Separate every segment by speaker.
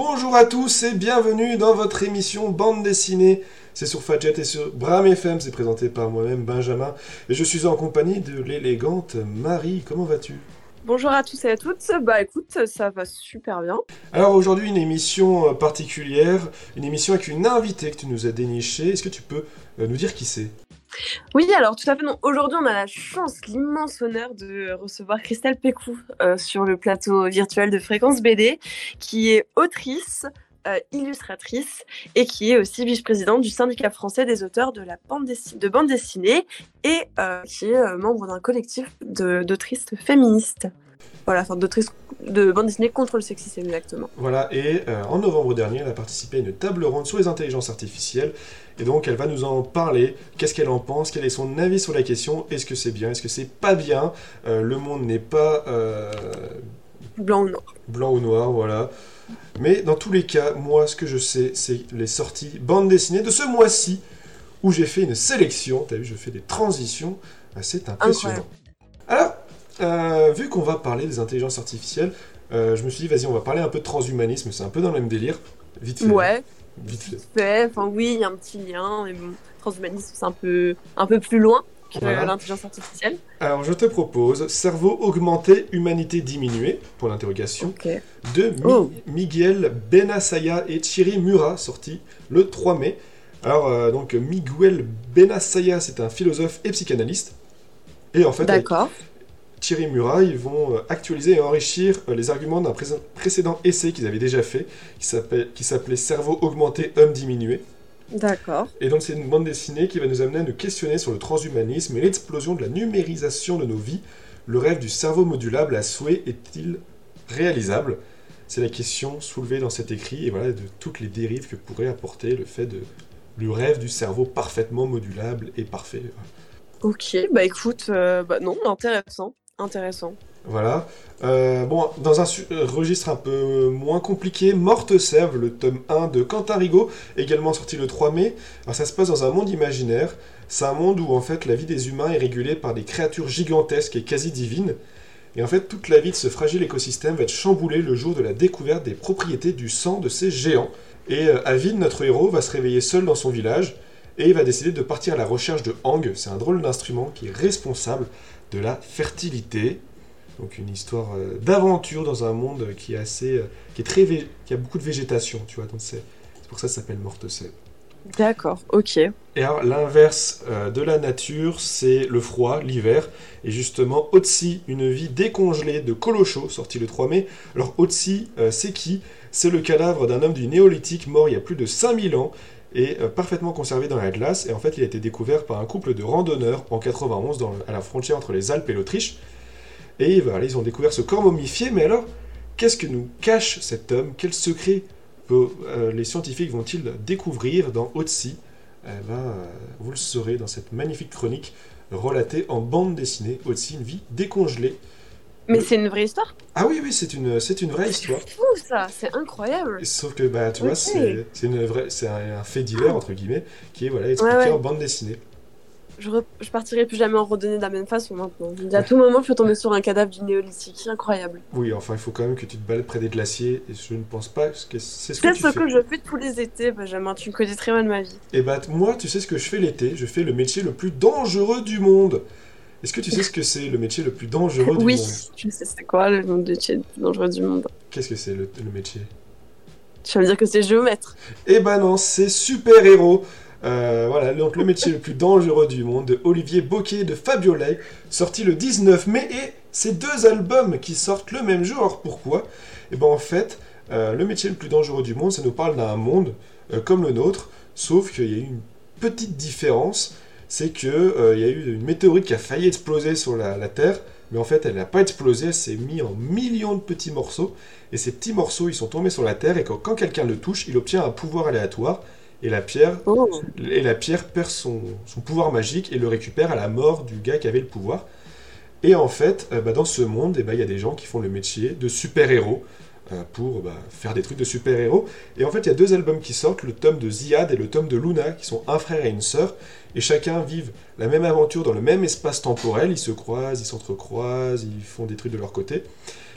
Speaker 1: Bonjour à tous et bienvenue dans votre émission Bande dessinée. C'est sur Fadjet et sur Bram FM, c'est présenté par moi-même Benjamin. Et je suis en compagnie de l'élégante Marie. Comment vas-tu?
Speaker 2: Bonjour à tous et à toutes. Bah écoute, ça va super bien.
Speaker 1: Alors aujourd'hui, une émission euh, particulière, une émission avec une invitée que tu nous as dénichée. Est-ce que tu peux euh, nous dire qui c'est?
Speaker 2: Oui, alors tout à fait. Aujourd'hui, on a la chance, l'immense honneur de recevoir Christelle Pécou euh, sur le plateau virtuel de Fréquence BD, qui est autrice, euh, illustratrice et qui est aussi vice-présidente du syndicat français des auteurs de la bande dessinée, et euh, qui est membre d'un collectif d'autrices féministes. Voilà, enfin d'autrices de bande dessinée contre le sexisme exactement.
Speaker 1: Voilà, et euh, en novembre dernier, elle a participé à une table ronde sur les intelligences artificielles. Et donc, elle va nous en parler. Qu'est-ce qu'elle en pense? Quel est son avis sur la question? Est-ce que c'est bien? Est-ce que c'est pas bien? Euh, Le monde n'est pas euh,
Speaker 2: Blanc ou noir.
Speaker 1: blanc ou noir, voilà. Mais dans tous les cas, moi, ce que je sais, c'est les sorties bande dessinée de ce mois-ci, où j'ai fait une sélection. T'as vu, je fais des transitions. Ah, C'est impressionnant. Alors, euh, vu qu'on va parler des intelligences artificielles, euh, je me suis dit, vas-y, on va parler un peu de transhumanisme. C'est un peu dans le même délire. Vite fait.
Speaker 2: Ouais,
Speaker 1: Vite fait.
Speaker 2: fait. Enfin oui, il y a un petit lien, mais bon, transhumanisme c'est un peu, un peu plus loin que
Speaker 1: Voilà.
Speaker 2: l'intelligence artificielle.
Speaker 1: Alors, je te propose cerveau augmenté, humanité diminuée, pour l'interrogation, de Mi-
Speaker 2: Oh.
Speaker 1: Miguel Benasaya et Thierry Murat, sorti le 3 mai. Alors, euh, donc, Miguel Benasaya, c'est un philosophe et psychanalyste. Et en fait. Thierry Murat, ils vont euh, actualiser et enrichir euh, les arguments d'un pré- précédent essai qu'ils avaient déjà fait, qui s'appelait Cerveau augmenté, homme diminué.
Speaker 2: D'accord.
Speaker 1: Et donc c'est une bande dessinée qui va nous amener à nous questionner sur le transhumanisme et l'explosion de la numérisation de nos vies. Le rêve du cerveau modulable à souhait est-il réalisable? C'est la question soulevée dans cet écrit et voilà de toutes les dérives que pourrait apporter le fait de le rêve du cerveau parfaitement modulable et parfait.
Speaker 2: Ok, bah écoute, euh, bah non, intéressant, intéressant.
Speaker 1: Voilà. Euh, bon, dans un euh, registre un peu moins compliqué, Morte Sève, le tome 1 de Quentin Rigaud, également sorti le 3 mai. Alors ça se passe dans un monde imaginaire. C'est un monde où en fait la vie des humains est régulée par des créatures gigantesques et quasi divines. Et en fait toute la vie de ce fragile écosystème va être chamboulée le jour de la découverte des propriétés du sang de ces géants. Et euh, Avid, notre héros, va se réveiller seul dans son village et il va décider de partir à la recherche de Hang. C'est un drôle d'instrument qui est responsable de la fertilité. Donc une histoire euh, d'aventure dans un monde qui est assez, euh, qui est très, vé- qui a beaucoup de végétation, tu vois. Donc c'est c'est pour ça que ça s'appelle Morte Sève.
Speaker 2: D'accord, ok.
Speaker 1: Et alors l'inverse euh, de la nature, c'est le froid, l'hiver. Et justement, Otzi, une vie décongelée de Colocho, sorti le 3 mai. Alors euh, c'est qui? C'est le cadavre d'un homme du néolithique mort il y a plus de 5000 ans et euh, parfaitement conservé dans la glace. Et en fait, il a été découvert par un couple de randonneurs en 91 dans le- à la frontière entre les Alpes et l'Autriche. Et voilà, ils ont découvert ce corps momifié. Mais alors, qu'est-ce que nous cache cet homme? Quel secret euh, les scientifiques vont-ils découvrir dans Otzi eh ben, euh, vous le saurez dans cette magnifique chronique relatée en bande dessinée, aussi une vie décongelée.
Speaker 2: Mais c'est une vraie histoire
Speaker 1: Ah oui, oui, c'est une, c'est une vraie histoire.
Speaker 2: C'est fou ça, c'est incroyable.
Speaker 1: Sauf que, bah, tu vois, c'est, c'est, une vraie, c'est un, un fait divers, entre guillemets, qui est voilà, expliqué
Speaker 2: Ouais, ouais.
Speaker 1: en bande dessinée.
Speaker 2: Je, re- je partirai plus jamais en randonnée de la même façon maintenant. À tout moment, je peux tomber sur un cadavre du néolithique. Incroyable.
Speaker 1: Oui, enfin, il faut quand même que tu te balades près des glaciers, et je ne pense pas que c'est ce que
Speaker 2: C'est
Speaker 1: tu
Speaker 2: ce
Speaker 1: fais.
Speaker 2: que je fais tous les étés, Benjamin. Tu me connais très mal ma vie.
Speaker 1: Et bah, t- moi, tu sais ce que je fais l'été? Je fais le métier le plus dangereux du monde. Est-ce que tu sais ce que c'est le métier le plus dangereux du
Speaker 2: Oui,
Speaker 1: monde
Speaker 2: je sais c'est quoi le métier le plus dangereux du monde.
Speaker 1: Qu'est-ce que c'est le, le métier?
Speaker 2: Tu vas me dire que c'est géomètre.
Speaker 1: Eh ben non, c'est super-héros. Euh, voilà, donc le métier le plus dangereux du monde de Olivier Bocquet de Fabio Lay, sorti le 19 mai, et ces deux albums qui sortent le même jour. Alors pourquoi? Eh ben en fait, euh, le métier le plus dangereux du monde, ça nous parle d'un monde euh, comme le nôtre, sauf qu'il y a eu une petite différence, c'est que euh, il y a eu une météorite qui a failli exploser sur la, la Terre, mais en fait elle n'a pas explosé, elle s'est mise en millions de petits morceaux, et ces petits morceaux ils sont tombés sur la Terre, et quand, quand quelqu'un le touche, il obtient un pouvoir aléatoire, et la pierre
Speaker 2: Oh.
Speaker 1: et la pierre perd son, son pouvoir magique et le récupère à la mort du gars qui avait le pouvoir. Et en fait, euh, bah, dans ce monde, eh ben, il y a des gens qui font le métier de super-héros euh, pour bah, faire des trucs de super-héros. Et en fait, il y a deux albums qui sortent, le tome de Ziad et le tome de Luna, qui sont un frère et une sœur. Et chacun vivent la même aventure dans le même espace temporel. Ils se croisent, ils s'entrecroisent, ils font des trucs de leur côté.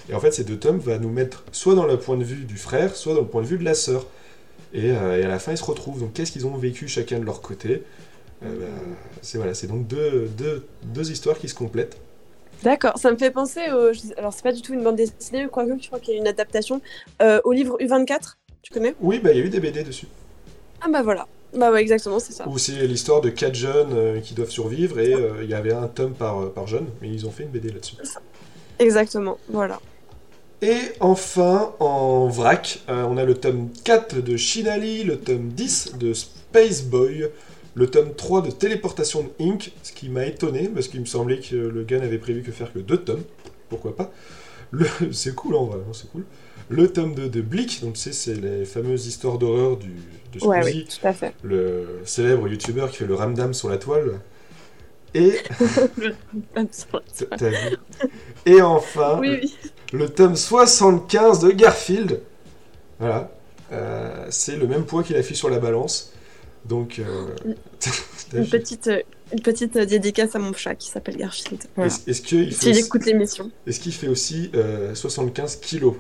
Speaker 1: Et en fait, ces deux tomes vont nous mettre soit dans le point de vue du frère, soit dans le point de vue de la sœur. Et, euh, et à la fin, ils se retrouvent. Donc, qu'est-ce qu'ils ont vécu chacun de leur côté? Euh, bah, C'est voilà, c'est donc deux, deux, deux histoires qui se complètent.
Speaker 2: D'accord, ça me fait penser au. Alors, c'est pas du tout une bande dessinée, quoique je crois qu'il y a une adaptation euh, au livre U24. Tu connais?
Speaker 1: Oui, bah, il y a eu des BD dessus.
Speaker 2: Ah, bah voilà. Bah ouais, exactement, c'est ça.
Speaker 1: Où c'est l'histoire de quatre jeunes euh, qui doivent survivre et euh, il y avait un tome par, par jeune, mais ils ont fait une BD là-dessus.
Speaker 2: Exactement, voilà.
Speaker 1: Et enfin, en vrac, euh, on a le tome 4 de Shinali, le tome 10 de Space Boy, le tome 3 de Téléportation Inc., ce qui m'a étonné, parce qu'il me semblait que le gars n'avait prévu que faire que deux tomes, pourquoi pas. Le... C'est cool en vrai, hein, c'est cool. Le tome 2 de Bleak, donc tu sais, c'est les fameuses histoires d'horreur du, de
Speaker 2: Ouais,
Speaker 1: Squeezie,
Speaker 2: oui, tout à fait.
Speaker 1: le célèbre youtubeur qui fait le ramdam sur la toile. Et... T'as vu Et enfin,
Speaker 2: oui, oui.
Speaker 1: le tome 75 de Garfield. Voilà. Euh, c'est le même poids qu'il affiche sur la balance. Donc, euh, t'as
Speaker 2: Une petite, euh, une petite euh, dédicace à mon chat qui s'appelle Garfield. Voilà.
Speaker 1: est-ce, est-ce qu'il fait,
Speaker 2: S'il
Speaker 1: aussi-
Speaker 2: écoute l'émission.
Speaker 1: est-ce qu'il fait aussi euh, 75 kilos?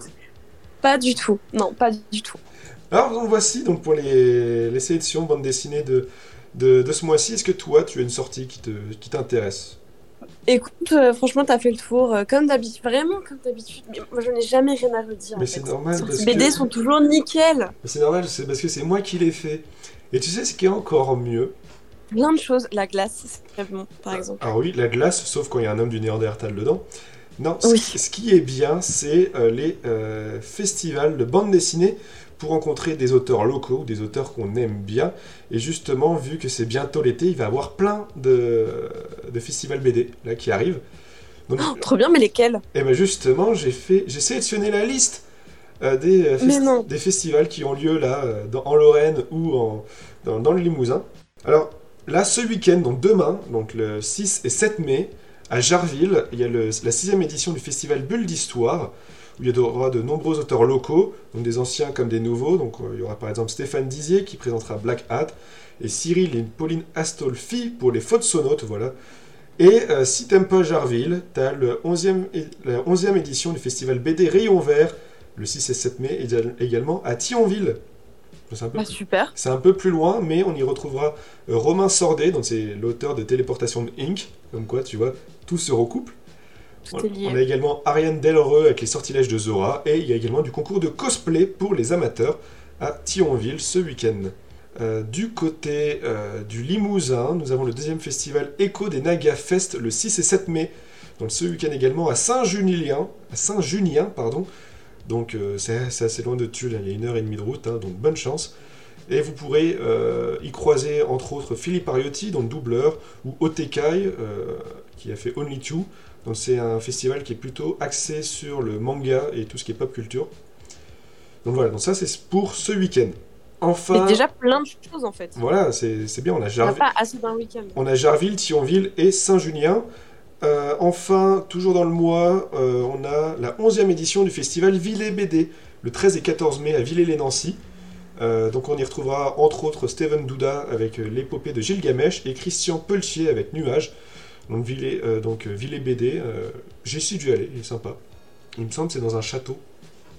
Speaker 2: Pas du tout. Non, pas du tout.
Speaker 1: Alors, donc, voici donc pour les, les sélections bande dessinée de, de, de ce mois-ci. Est-ce que toi, tu as une sortie qui, te, qui t'intéresse?
Speaker 2: Écoute, euh, franchement, t'as fait le tour euh, comme d'habitude. Vraiment comme d'habitude. Mais Moi, je n'ai jamais rien à redire.
Speaker 1: Mais c'est
Speaker 2: fait.
Speaker 1: normal, parce
Speaker 2: BD
Speaker 1: que-
Speaker 2: sont toujours nickel.
Speaker 1: Mais C'est normal, c'est parce que c'est moi qui l'ai fait. Et tu sais ce qui est encore mieux?
Speaker 2: Plein de choses. La glace, c'est très bon, par exemple.
Speaker 1: Ah oui, la glace, sauf quand il y a un homme du Néandertal dedans. Non, ce- qui est bien, c'est euh, les euh, festivals de bande dessinée pour rencontrer des auteurs locaux, des auteurs qu'on aime bien. Et justement, vu que c'est bientôt l'été, il va y avoir plein de, de festivals BD là, qui arrivent. Donc,
Speaker 2: Oh, trop bien, mais lesquels?
Speaker 1: et ben justement, j'ai fait, j'ai sélectionné la liste euh, des, festi- festivals qui ont lieu là dans- en Lorraine ou en, dans, dans le Limousin. Alors là, ce week-end, donc demain, donc le 6 et 7 mai, à Jarville, il y a la sixième édition du festival Bulle d'Histoire, où il y aura de nombreux auteurs locaux, donc des anciens comme des nouveaux. Donc euh, il y aura par exemple Stéphane Dizier qui présentera Black Hat, et Cyril et Pauline Astolfi pour les fautes sonotes, voilà. Et euh, si t'aimes pas Jarville, t'as le 11e, é- la 11e édition du festival BD Rayon Vert, le 6 et 7 mai, éga- également à Thionville. C'est un, peu,
Speaker 2: Bah, super.
Speaker 1: c'est un peu plus loin, mais on y retrouvera euh, Romain Sordet, donc c'est l'auteur de Téléportation Inc. Comme quoi, tu vois, tout se recoupe.
Speaker 2: Tout
Speaker 1: On,
Speaker 2: est lié.
Speaker 1: on a également Ariane Delreux avec les sortilèges de Zora, et il y a également du concours de cosplay pour les amateurs à Thionville ce week-end. Euh, du côté euh, du Limousin, nous avons le deuxième festival Echo des Naga Fest le 6 et 7 mai. Donc ce week-end également à Saint-Junien, à Saint-Junien, pardon. Donc euh, c'est assez loin de Tulle, il y a une heure et demie de route, hein, donc bonne chance. Et vous pourrez euh, y croiser entre autres Philippe Ariotti, donc doubleur, ou Otekai, euh, qui a fait Only Two. Donc c'est un festival qui est plutôt axé sur le manga et tout ce qui est pop culture. Donc voilà, donc ça c'est pour ce week-end. Enfin,
Speaker 2: C'est déjà plein de choses en fait.
Speaker 1: voilà, c'est bien, on a
Speaker 2: On
Speaker 1: Jarville.
Speaker 2: pas assez d'un week-end.
Speaker 1: On a Jarville, Thionville et Saint-Junien. Euh, enfin, toujours dans le mois, euh, on a la 11e édition du festival Villers BD, le 13 et 14 mai à Villers-les-Nancy. Euh, donc on y retrouvera entre autres Steven Douda avec l'épopée de Gilgamesh et Christian Peltier avec Nuages. Donc Villers, donc, Villers BD, euh, j'ai su dû aller, il est sympa. Il me semble que c'est dans un château.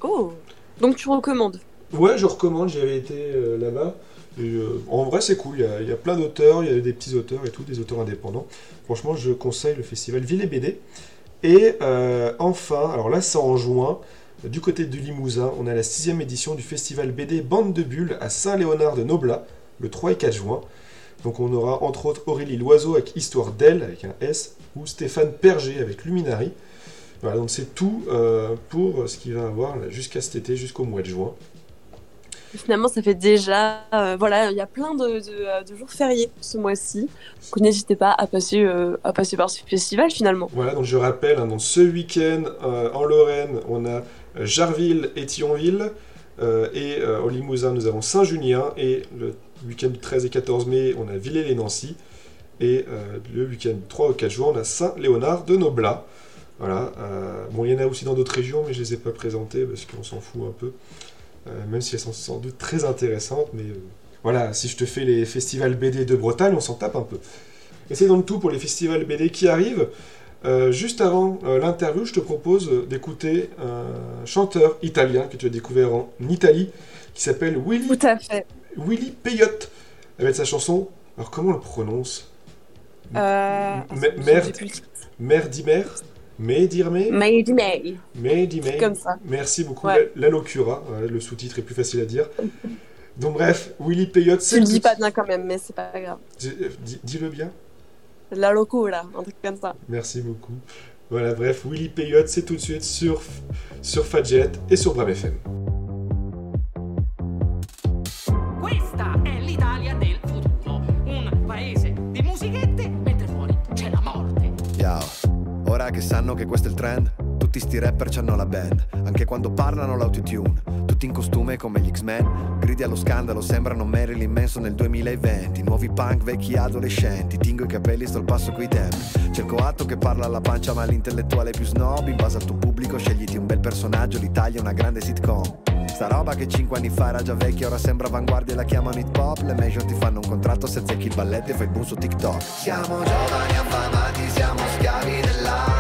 Speaker 2: Oh Donc tu recommandes
Speaker 1: Ouais, je recommande, j'y avais été là-bas. Euh, en vrai, c'est cool, il y, a, il y a plein d'auteurs, il y a des petits auteurs et tout, des auteurs indépendants. Franchement, je conseille le festival Ville et BD. Et euh, enfin, alors là, c'est en juin, du côté du Limousin, on a la sixième édition du festival BD Bande de Bulles à Saint-Léonard de Noblat, le 3 et 4 juin. Donc on aura entre autres Aurélie Loiseau avec Histoire d'elle, avec un S, ou Stéphane Perger avec Luminari. Voilà, donc c'est tout euh, pour ce qu'il va avoir jusqu'à cet été, jusqu'au mois de juin.
Speaker 2: Finalement, ça fait déjà. euh, voilà, il y a plein euh, de jours fériés ce mois-ci. Donc n'hésitez pas à passer, euh, à passer par ce festival finalement.
Speaker 1: Voilà, donc je rappelle, hein, donc ce week-end en Lorraine, on a Jarville et Thionville. et au Limousin, nous avons Saint-Junien. Et le week-end du 13 et 14 mai, on a Villers-les-Nancy. Et le week-end du 3 au 4 juin, on a Saint-Léonard de Noblat. Voilà. bon, il y en a aussi dans d'autres régions, mais je ne les ai pas présentées parce qu'on s'en fout un peu. Euh, même si elles sont sans doute très intéressantes. Mais euh, voilà, si je te fais les festivals BD de Bretagne, on s'en tape un peu. Et c'est donc tout pour les festivals BD qui arrivent. Euh, juste avant euh, l'interview, je te propose d'écouter un chanteur italien que tu as découvert en Italie, qui s'appelle Willy,
Speaker 2: Tout à fait.
Speaker 1: Willy Peyotte, avec sa chanson. Alors comment on le prononce?
Speaker 2: Euh,
Speaker 1: M-
Speaker 2: je
Speaker 1: Medirme
Speaker 2: May? May.
Speaker 1: Medimé.
Speaker 2: Comme ça.
Speaker 1: Merci beaucoup.
Speaker 2: Ouais.
Speaker 1: La, la locura, euh, le sous-titre est plus facile à dire. Donc bref, Willy Peyotte,
Speaker 2: Tu
Speaker 1: c'est
Speaker 2: le
Speaker 1: tout-
Speaker 2: dis pas bien quand même, mais c'est pas grave.
Speaker 1: Euh, dis- Dis-le bien.
Speaker 2: La locura, un truc comme ça.
Speaker 1: Merci beaucoup. Voilà, bref, Willy Peyotte, c'est tout de suite sur, sur Fadjet et sur Bram FM.
Speaker 3: Questa è l'Italia del futuro, un paese di musichette mentre fuori c'è la morte.
Speaker 4: Yo, ora che sanno che questo è il trend, tutti sti rapper c'hanno la band, anche quando parlano l'autotune, tutti in costume come gli X-Men, gridi allo scandalo, sembrano Marilyn Manson nel 2020, nuovi punk, vecchi adolescenti, tingo i capelli, sto al passo coi tempi, cerco atto che parla alla pancia ma l'intellettuale più snob, in base al tuo pubblico scegliti un bel personaggio, l'Italia è una grande sitcom. Sta roba che 5 anni fa era già vecchia, ora sembra avanguardia e la chiamano hip hop. Le major ti fanno un contratto se zecchi il balletto e fai boom su TikTok. Siamo giovani affamati, siamo schiavi dell'aria.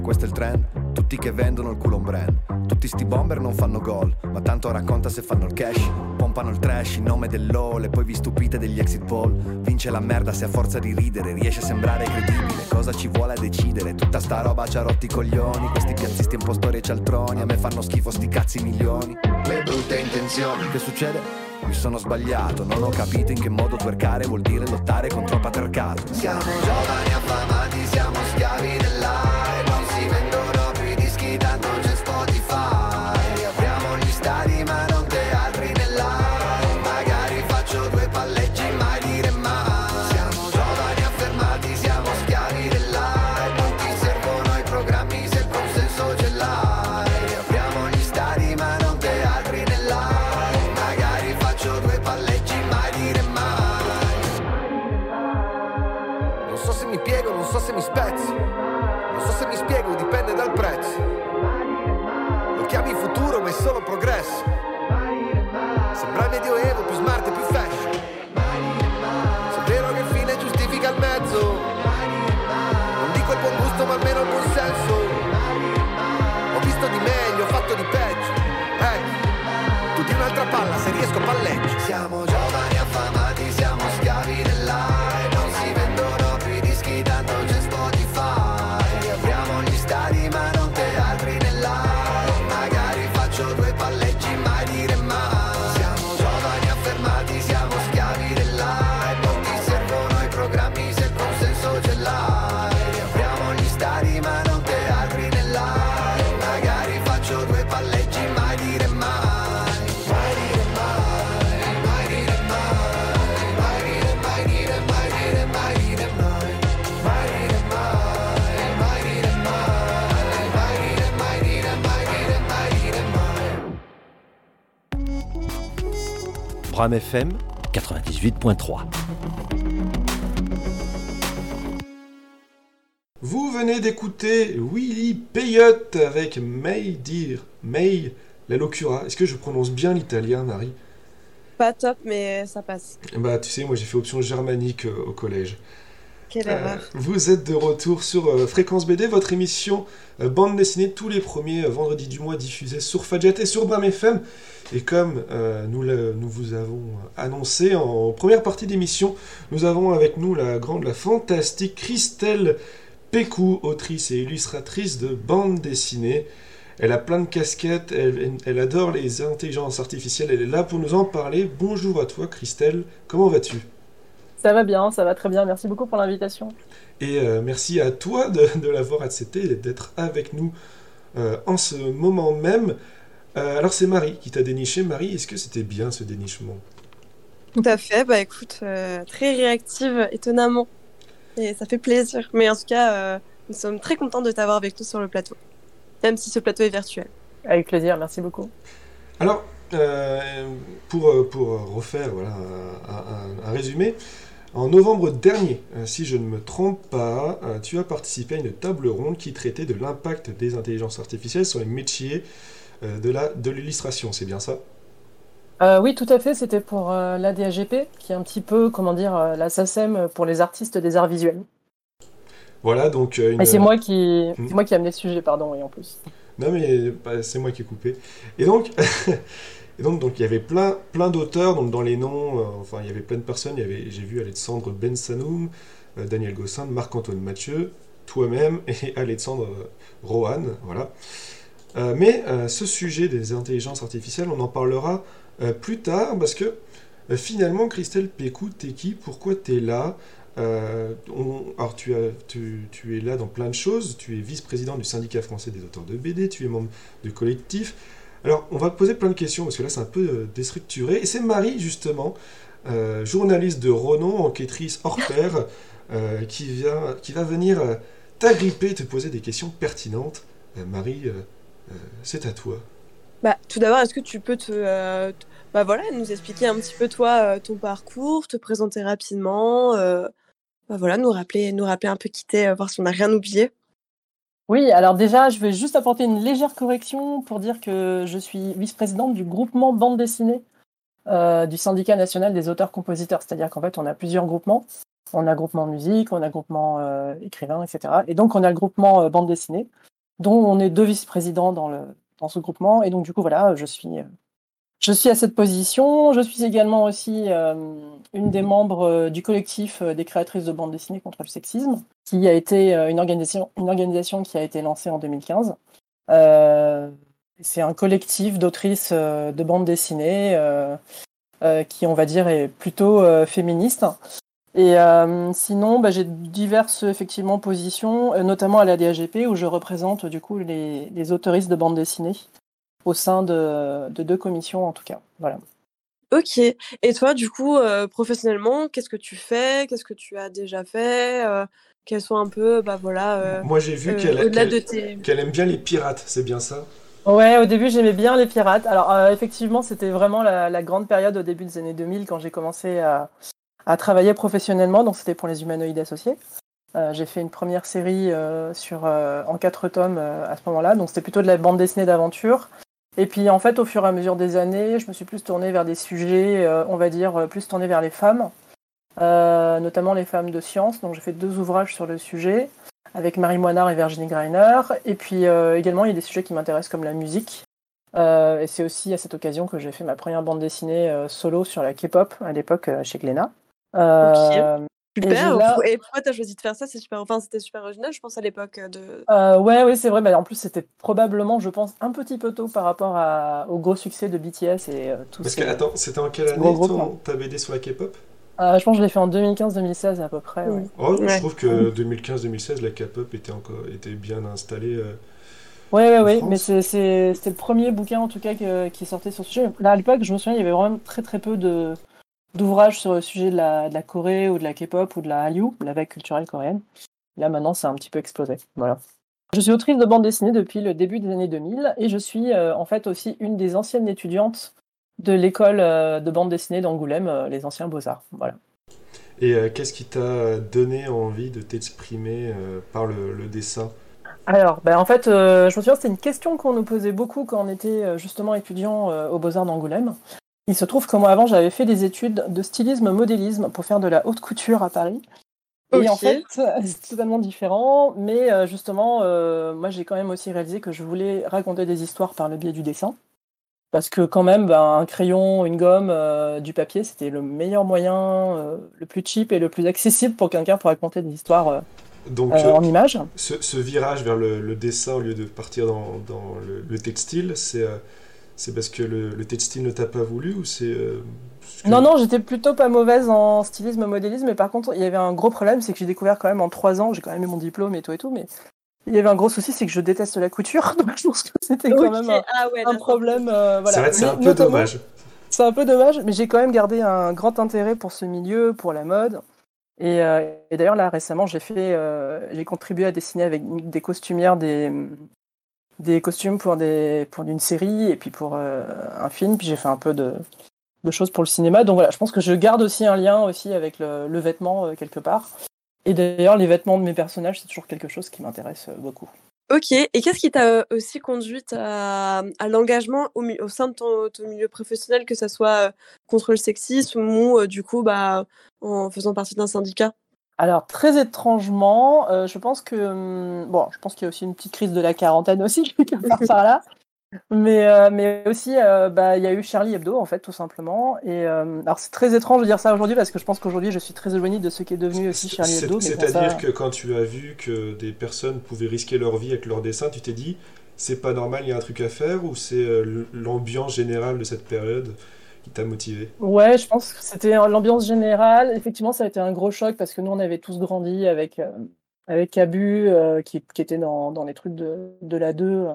Speaker 4: Che questo è il trend, tutti che vendono il culo un brand. Tutti sti bomber non fanno gol, ma tanto racconta se fanno il cash. Pompano il trash in nome dell'all e poi vi stupite degli exit poll. Vince la merda se a forza di ridere riesce a sembrare credibile. Cosa ci vuole a decidere? Tutta sta roba ci ha rotti i coglioni. Questi piazzisti impostori e cialtroni, a me fanno schifo sti cazzi milioni. Le brutte intenzioni, che succede? Mi sono sbagliato, non ho capito in che modo twerkare vuol dire lottare contro il patriarcato. Siamo giovani affamati, siamo schiavi dipende dal prezzo. Lo chiami futuro, ma è solo progresso. Sembra medioevo, più smart e più
Speaker 5: FM 98.3.
Speaker 1: Vous venez d'écouter Willy Peyotte avec May Dire, May la locura. Est-ce que je prononce bien l'italien, Marie?
Speaker 2: Pas top, mais ça passe.
Speaker 1: Bah, tu sais, moi j'ai fait option germanique euh, au collège.
Speaker 2: Quelle
Speaker 1: Euh,
Speaker 2: erreur.
Speaker 1: vous êtes de retour sur euh, Fréquence BD, votre émission euh, bande dessinée tous les premiers vendredis du mois diffusée sur Fadjet et sur Bram FM. Et comme euh, nous, le- nous vous avons annoncé en première partie d'émission, nous avons avec nous la grande, la fantastique Christelle Pécou, autrice et illustratrice de bande dessinée. Elle a plein de casquettes, elle, elle adore les intelligences artificielles, elle est là pour nous en parler. Bonjour à toi Christelle, comment vas-tu?
Speaker 6: Ça va bien, ça va très bien. Merci beaucoup pour l'invitation.
Speaker 1: Et euh, merci à toi de, de l'avoir accepté et d'être avec nous euh, en ce moment même. Euh, alors c'est Marie qui t'a déniché. Marie, est-ce que c'était bien ce dénichement?
Speaker 2: Tout à fait. Bah écoute, euh, très réactive, étonnamment. Et ça fait plaisir. Mais en tout cas, euh, nous sommes très contents de t'avoir avec nous sur le plateau. Même si ce plateau est virtuel.
Speaker 6: Avec plaisir, merci beaucoup.
Speaker 1: Alors, euh, pour, pour refaire voilà, un, un- un résumé, en novembre dernier, euh, si je ne me trompe pas, euh, tu as participé à une table ronde qui traitait de l'impact des intelligences artificielles sur les métiers euh, de la- de l'illustration, c'est bien ça?
Speaker 6: Euh, oui, tout à fait, c'était pour euh, l'ADAGP, qui est un petit peu, comment dire, la SACEM pour les artistes des arts visuels.
Speaker 1: Voilà, donc une...
Speaker 6: Et c'est moi qui,
Speaker 1: Hmm.
Speaker 6: moi qui ai amené le sujet, pardon, et en plus.
Speaker 1: Non mais bah, c'est moi qui ai coupé. Et donc, et donc, il y avait plein, plein d'auteurs, donc dans les noms, euh, enfin il y avait plein de personnes. J'ai vu Alexandre Ben Sanoum, euh, Daniel Gossin, Marc-Antoine Mathieu, toi-même et Alexandre euh, Rohan, voilà. Mais ce sujet des intelligences artificielles, on en parlera plus tard parce que finalement, Christelle Pécou, t'es qui? Pourquoi t'es là? Alors tu, tu es là dans plein de choses, tu es vice-président du syndicat français des auteurs de BD, tu es membre du collectif. Alors on va poser plein de questions parce que là c'est un peu euh, déstructuré. Et c'est Marie justement, euh, journaliste de renom, enquêtrice hors pair, euh, qui, vient, qui va venir t'agripper, te poser des questions pertinentes. Marie, c'est à toi.
Speaker 2: Bah, tout d'abord, est-ce que tu peux te, bah voilà, nous expliquer un petit peu toi, ton parcours, te présenter rapidement, bah voilà, nous rappeler, nous rappeler un peu qui t'es, voir si on n'a rien oublié.
Speaker 6: Oui, alors déjà, je vais juste apporter une légère correction pour dire que je suis vice-présidente du groupement bande dessinée euh, du syndicat national des auteurs-compositeurs. C'est-à-dire qu'en fait, on a plusieurs groupements. On a groupement musique, on a groupement euh, écrivain, etc. Et donc, on a le groupement euh, bande dessinée, dont on est deux vice-présidents dans, ce groupement. Et donc, du coup, voilà, je suis, je suis à cette position. Je suis également aussi euh, une des membres euh, du collectif euh, des créatrices de bande dessinée contre le sexisme, qui a été une organisation, une organisation qui a été lancée en 2015. Euh, c'est un collectif d'autrices de bande dessinée qui, on va dire, est plutôt féministe. Et sinon, bah, j'ai diverses effectivement positions, notamment à la DAGP où je représente du coup les, les de bande dessinée au sein de, de deux commissions en tout cas. Voilà.
Speaker 2: Ok. Et toi, du coup, euh, professionnellement, qu'est-ce que tu fais? Qu'est-ce que tu as déjà fait? Euh, Quels sont un peu, bah voilà, euh,
Speaker 1: Moi j'ai vu
Speaker 2: euh,
Speaker 1: qu'elle
Speaker 2: tes.
Speaker 1: qu'elle aime bien les pirates, c'est bien ça?
Speaker 6: Ouais, au début j'aimais bien les pirates. Alors euh, effectivement, c'était vraiment la, la grande période au début des années 2000 quand j'ai commencé à, à travailler professionnellement. Donc c'était pour les humanoïdes associés. Euh, j'ai fait une première série euh, sur euh, en quatre tomes euh, à ce moment-là. Donc c'était plutôt de la bande dessinée d'aventure. Et puis en fait, au fur et à mesure des années, je me suis plus tournée vers des sujets, euh, on va dire, euh, plus tournée vers les femmes, euh, notamment les femmes de science. Donc j'ai fait deux ouvrages sur le sujet avec Marie Moinard et Virginie Greiner. Et puis également, il y a des sujets qui m'intéressent comme la musique. Et c'est aussi à cette occasion que j'ai fait ma première bande dessinée solo sur la K-pop à l'époque chez Glénat.
Speaker 2: Super.
Speaker 6: là-
Speaker 2: Et pourquoi t'as choisi de faire ça? C'est super. Enfin, c'était super original, je pense à l'époque euh, de.
Speaker 6: Euh, ouais, oui, c'est vrai. Mais en plus, c'était probablement, je pense, un petit peu tôt par rapport à- au gros succès de BTS et euh, tout
Speaker 1: Parce
Speaker 6: ces-
Speaker 1: que, attends, c'était en quelle année
Speaker 6: gros
Speaker 1: ton-
Speaker 6: hein.
Speaker 1: ta BD sur la K-pop?
Speaker 6: Euh, je pense que je l'ai fait en 2015-2016 à peu près. ouais.
Speaker 2: Mm.
Speaker 1: Oh, Je trouve que 2015-2016, la K-pop était, encore, était bien installée. euh,
Speaker 6: Ouais, ouais,
Speaker 1: En
Speaker 6: ouais,
Speaker 1: France
Speaker 6: mais c'était le premier bouquin en tout cas que- qui sortait sur ce sujet. Là, à l'époque, je me souviens, il y avait vraiment très très peu de d'ouvrages sur le sujet de la, de la Corée ou de la K-pop ou de la Hallyu, la vague culturelle coréenne. Là, maintenant, ça a un petit peu explosé. Voilà. Je suis autrice de bande dessinée depuis le début des années 2000 et je suis euh, en fait aussi une des anciennes étudiantes de l'école euh, de bande dessinée d'Angoulême, euh, les anciens Beaux-Arts. Voilà.
Speaker 1: Et qu'est-ce qui t'a donné envie de t'exprimer par le, le dessin?
Speaker 6: Alors, ben, en fait, euh, je me souviens, c'était une question qu'on nous posait beaucoup quand on était justement étudiant euh, aux Beaux-Arts d'Angoulême. Il se trouve que moi, avant, j'avais fait des études de stylisme-modélisme pour faire de la haute couture à Paris. Et
Speaker 2: Ok.
Speaker 6: en fait, c'est totalement différent, mais euh, justement, euh, moi, j'ai quand même aussi réalisé que je voulais raconter des histoires par le biais du dessin. Parce que quand même, ben, un crayon, une gomme, euh, du papier, c'était le meilleur moyen, euh, le plus cheap et le plus accessible pour quelqu'un pour raconter des histoires euh,
Speaker 1: Donc,
Speaker 6: euh,
Speaker 1: euh,
Speaker 6: en images.
Speaker 1: ce, ce virage vers le, le dessin au lieu de partir dans, dans le, le textile, c'est euh, c'est parce que le, le textile ne t'a pas voulu ou c'est. euh, que-
Speaker 6: Non, non, j'étais plutôt pas mauvaise en stylisme, modélisme, mais par contre, il y avait un gros problème, c'est que j'ai découvert quand même en trois ans, j'ai quand même eu mon diplôme et tout et tout, mais il y avait un gros souci, c'est que je déteste la couture, donc je pense que c'était quand même un,
Speaker 2: Ah ouais,
Speaker 6: un problème. euh, voilà.
Speaker 1: C'est vrai que c'est
Speaker 6: Mais
Speaker 1: un peu dommage.
Speaker 6: c'est un peu dommage, mais j'ai quand même gardé un grand intérêt pour ce milieu, pour la mode. Et, euh, et d'ailleurs, là, récemment, j'ai fait, euh, j'ai contribué à dessiner avec des costumières des, des costumes pour, des, pour une série et puis pour euh, un film. Puis j'ai fait un peu de, de choses pour le cinéma. Donc voilà, je pense que je garde aussi un lien aussi avec le, vêtement euh, quelque part. Et d'ailleurs, les vêtements de mes personnages, c'est toujours quelque chose qui m'intéresse euh, beaucoup.
Speaker 2: Ok, et qu'est-ce qui t'a aussi conduite à, l'engagement au, au sein de ton, ton milieu professionnel, que ce soit contre le sexisme ou du coup bah, en faisant partie d'un syndicat?
Speaker 6: Alors très étrangement, euh, je pense que hum, bon, je pense qu'il y a aussi une petite crise de la quarantaine aussi quelque part par là, mais euh, mais aussi euh, bah il y a eu Charlie Hebdo en fait tout simplement et euh, alors c'est très étrange de dire ça aujourd'hui parce que je pense qu'aujourd'hui je suis très éloignée de ce qui est devenu aussi Charlie Hebdo.
Speaker 1: C'est-à-dire
Speaker 6: ça-
Speaker 1: que quand tu as vu que des personnes pouvaient risquer leur vie avec leur dessin, tu t'es dit c'est pas normal, il y a un truc à faire ou c'est l'ambiance générale de cette période? Qui t'a motivé
Speaker 6: Ouais, je pense que c'était l'ambiance générale. Effectivement, ça a été un gros choc parce que nous, on avait tous grandi avec, euh, avec Cabu, euh, qui, était dans, dans les trucs de, de la 2, euh,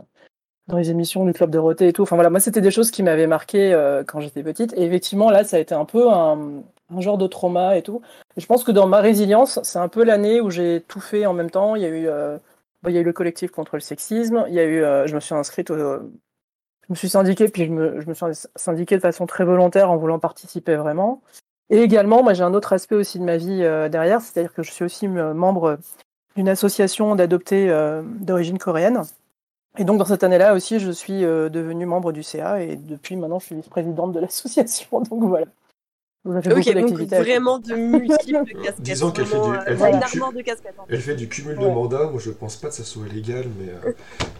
Speaker 6: dans les émissions du Club de Roté et tout. Enfin voilà, moi, c'était des choses qui m'avaient marqué euh, quand j'étais petite. Et effectivement, là, ça a été un peu un, genre de trauma et tout. Je pense que dans ma résilience, c'est un peu l'année où j'ai tout fait en même temps. Il y a eu, bon, il y a eu le collectif contre le sexisme. Il y a eu, je me suis inscrite au, je me suis syndiquée, puis je me, suis syndiquée de façon très volontaire en voulant participer vraiment. Et également, moi, j'ai un autre aspect aussi de ma vie euh, derrière, c'est-à-dire que je suis aussi euh, membre d'une association d'adoptés euh, d'origine coréenne. Et donc, dans cette année-là aussi, je suis devenue membre du CA et depuis maintenant, je suis vice-présidente de l'association. Donc voilà. Donc, ça fait
Speaker 2: Ok,
Speaker 6: beaucoup
Speaker 2: donc
Speaker 6: d'activités.
Speaker 2: vraiment de multiples casquettes.
Speaker 1: Disons qu'elle fait du-
Speaker 2: euh,
Speaker 1: elle
Speaker 6: fait
Speaker 2: une
Speaker 6: du
Speaker 2: armoire de casquettes. en fait.
Speaker 1: Elle fait du cumul de
Speaker 6: Ouais.
Speaker 1: mandats, moi je pense pas que ça soit légal, mais, euh,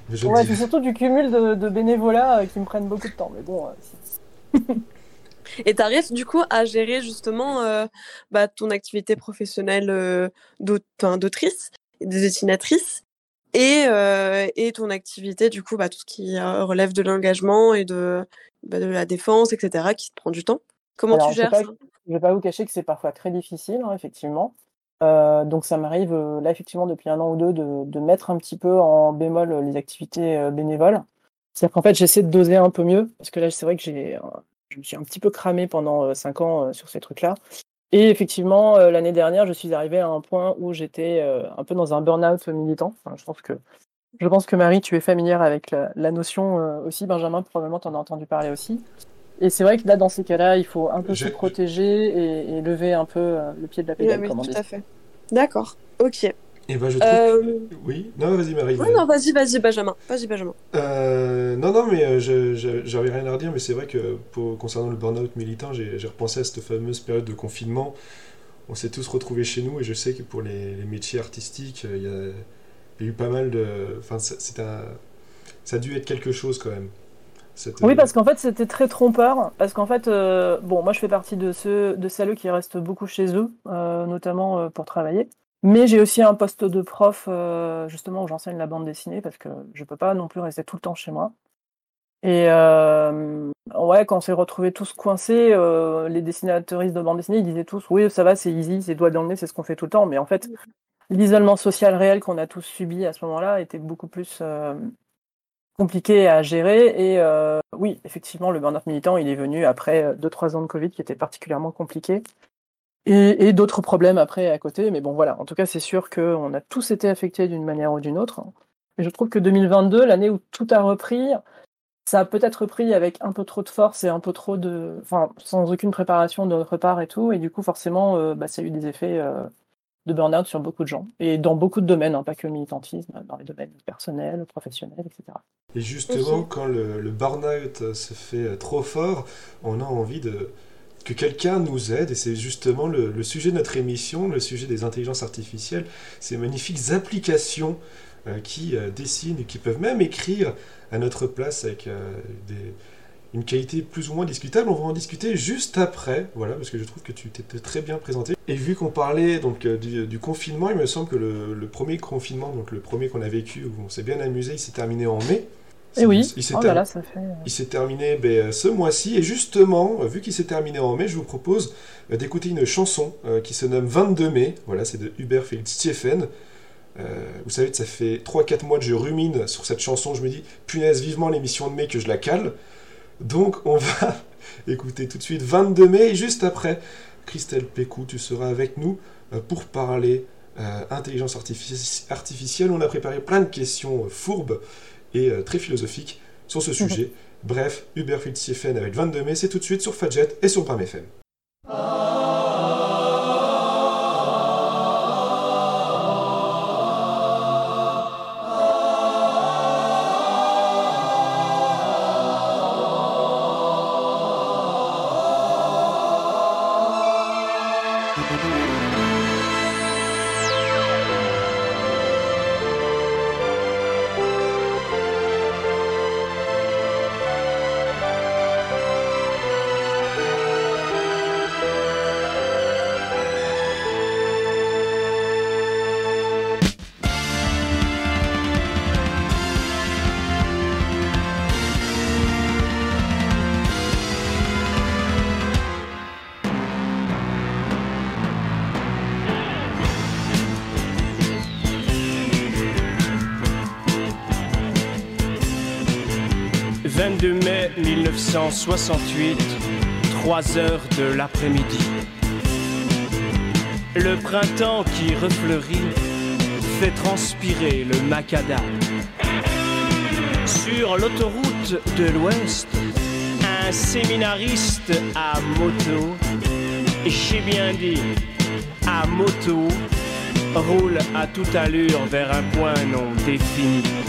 Speaker 1: mais je
Speaker 6: Ouais,
Speaker 1: dis-
Speaker 6: c'est surtout du cumul de, de bénévolat euh, qui me prennent beaucoup de temps. Mais bon, euh,
Speaker 2: Et tu arrives du coup à gérer justement euh, bah, ton activité professionnelle euh, d'autrice, et de dessinatrice, et, euh, et ton activité du coup, bah, tout ce qui euh, relève de l'engagement et de, bah, de la défense, etc., qui te prend du temps. Comment
Speaker 6: Alors,
Speaker 2: tu
Speaker 6: je
Speaker 2: gères
Speaker 6: pas-
Speaker 2: ça?
Speaker 6: Je vais pas vous cacher que c'est parfois très difficile, hein, effectivement. Euh, donc ça m'arrive euh, là effectivement depuis un an ou deux de, de mettre un petit peu en bémol euh, les activités bénévoles. C'est-à-dire qu'en fait j'essaie de doser un peu mieux parce que là c'est vrai que j'ai, je me suis un petit peu cramé pendant cinq ans sur ces trucs-là. Et effectivement l'année dernière je suis arrivé à un point où j'étais un peu dans un burn-out militant. Enfin, je pense que je pense que Marie tu es familière avec la, la notion aussi. Benjamin probablement t'en as entendu parler aussi. Et c'est vrai que là, dans ces cas-là, il faut un peu
Speaker 1: Je-
Speaker 6: se protéger et, et lever un peu euh, le pied de la
Speaker 2: Oui,
Speaker 6: pédale,
Speaker 2: oui, tout
Speaker 6: dit.
Speaker 2: à fait. D'accord, ok.
Speaker 1: Et ben je trouve.
Speaker 2: Euh,
Speaker 1: que- Oui, non, vas-y Marie.
Speaker 2: Ouais, non, vas-y, vas-y, Benjamin. Vas-y, Benjamin.
Speaker 1: Euh, non, non, mais euh, j'avais rien à redire, mais c'est vrai que pour, concernant le burn-out militant, j'ai repensé à cette fameuse période de confinement. On s'est tous retrouvés chez nous et je sais que pour les, les métiers artistiques, euh, il y, a, il y a eu pas mal de. Enfin, c'est un, ça a dû être quelque chose quand même.
Speaker 6: Oui, parce qu'en fait, c'était très trompeur. Parce qu'en fait, euh, bon, moi, je fais partie de ceux, de celles qui restent beaucoup chez eux, euh, notamment euh, pour travailler. Mais j'ai aussi un poste de prof, justement, où j'enseigne la bande dessinée, parce que je peux pas non plus rester tout le temps chez moi. Et ouais, quand on s'est retrouvés tous coincés, les dessinateuristes de bande dessinée, ils disaient tous, oui, ça va, c'est easy, c'est doigt dans le nez, c'est ce qu'on fait tout le temps. Mais en fait, l'isolement social réel qu'on a tous subi à ce moment-là était beaucoup plus compliqué à gérer. Et euh, oui, effectivement, le burn-out militant, il est venu après 2-3 ans de Covid qui étaient particulièrement compliqués. Et, d'autres problèmes après à côté. Mais bon, voilà. En tout cas, c'est sûr qu'on a tous été affectés d'une manière ou d'une autre. Et je trouve que 2022, l'année où tout a repris, ça a peut-être repris avec un peu trop de force et un peu trop de, enfin, sans aucune préparation de notre part et tout. Et du coup, forcément, euh, bah, ça a eu des effets euh, de burn-out sur beaucoup de gens et dans beaucoup de domaines, hein, pas que le militantisme, dans les domaines personnels, professionnels, etc.
Speaker 1: Et justement, quand le, le burn-out se fait euh, trop fort, on a envie de que quelqu'un nous aide, et c'est justement le, le sujet de notre émission, le sujet des intelligences artificielles, ces magnifiques applications euh, qui euh, dessinent et qui peuvent même écrire à notre place avec euh, des- une qualité plus ou moins discutable. On va en discuter juste après, voilà, parce que je trouve que tu t'étais très bien présenté. Et vu qu'on parlait donc euh, du, du confinement, il me semble que le, le premier confinement, donc le premier qu'on a vécu, où on s'est bien amusé, il s'est terminé en mai.
Speaker 6: Et oui,
Speaker 1: Il s'est
Speaker 6: oh ça fait.
Speaker 1: s'est terminé ben, ce mois-ci et justement, euh, vu qu'il s'est terminé en mai, je vous propose euh, d'écouter une chanson euh, qui se nomme 22 mai. Voilà, c'est de Hubert Félix Stieffen. Euh, vous savez, ça fait 3-4 mois que je rumine sur cette chanson. Je me dis, punaise, vivement l'émission de mai que je la cale. Donc, on va écouter tout de suite 22 mai et juste après, Christelle Pécou, tu seras avec nous euh, pour parler euh, intelligence artifici- artificielle. On a préparé plein de questions euh, fourbes et euh, très philosophiques sur ce sujet. Bref, Uberfield CFN avec 22 mai, c'est tout de suite sur Fadjet et sur Pram FM.
Speaker 7: « 22 1968, 3 heures de l'après-midi. Le printemps qui refleurit fait transpirer le macadam. Sur l'autoroute de l'Ouest, un séminariste à moto, j'ai bien dit à moto, roule à toute allure vers un point non défini.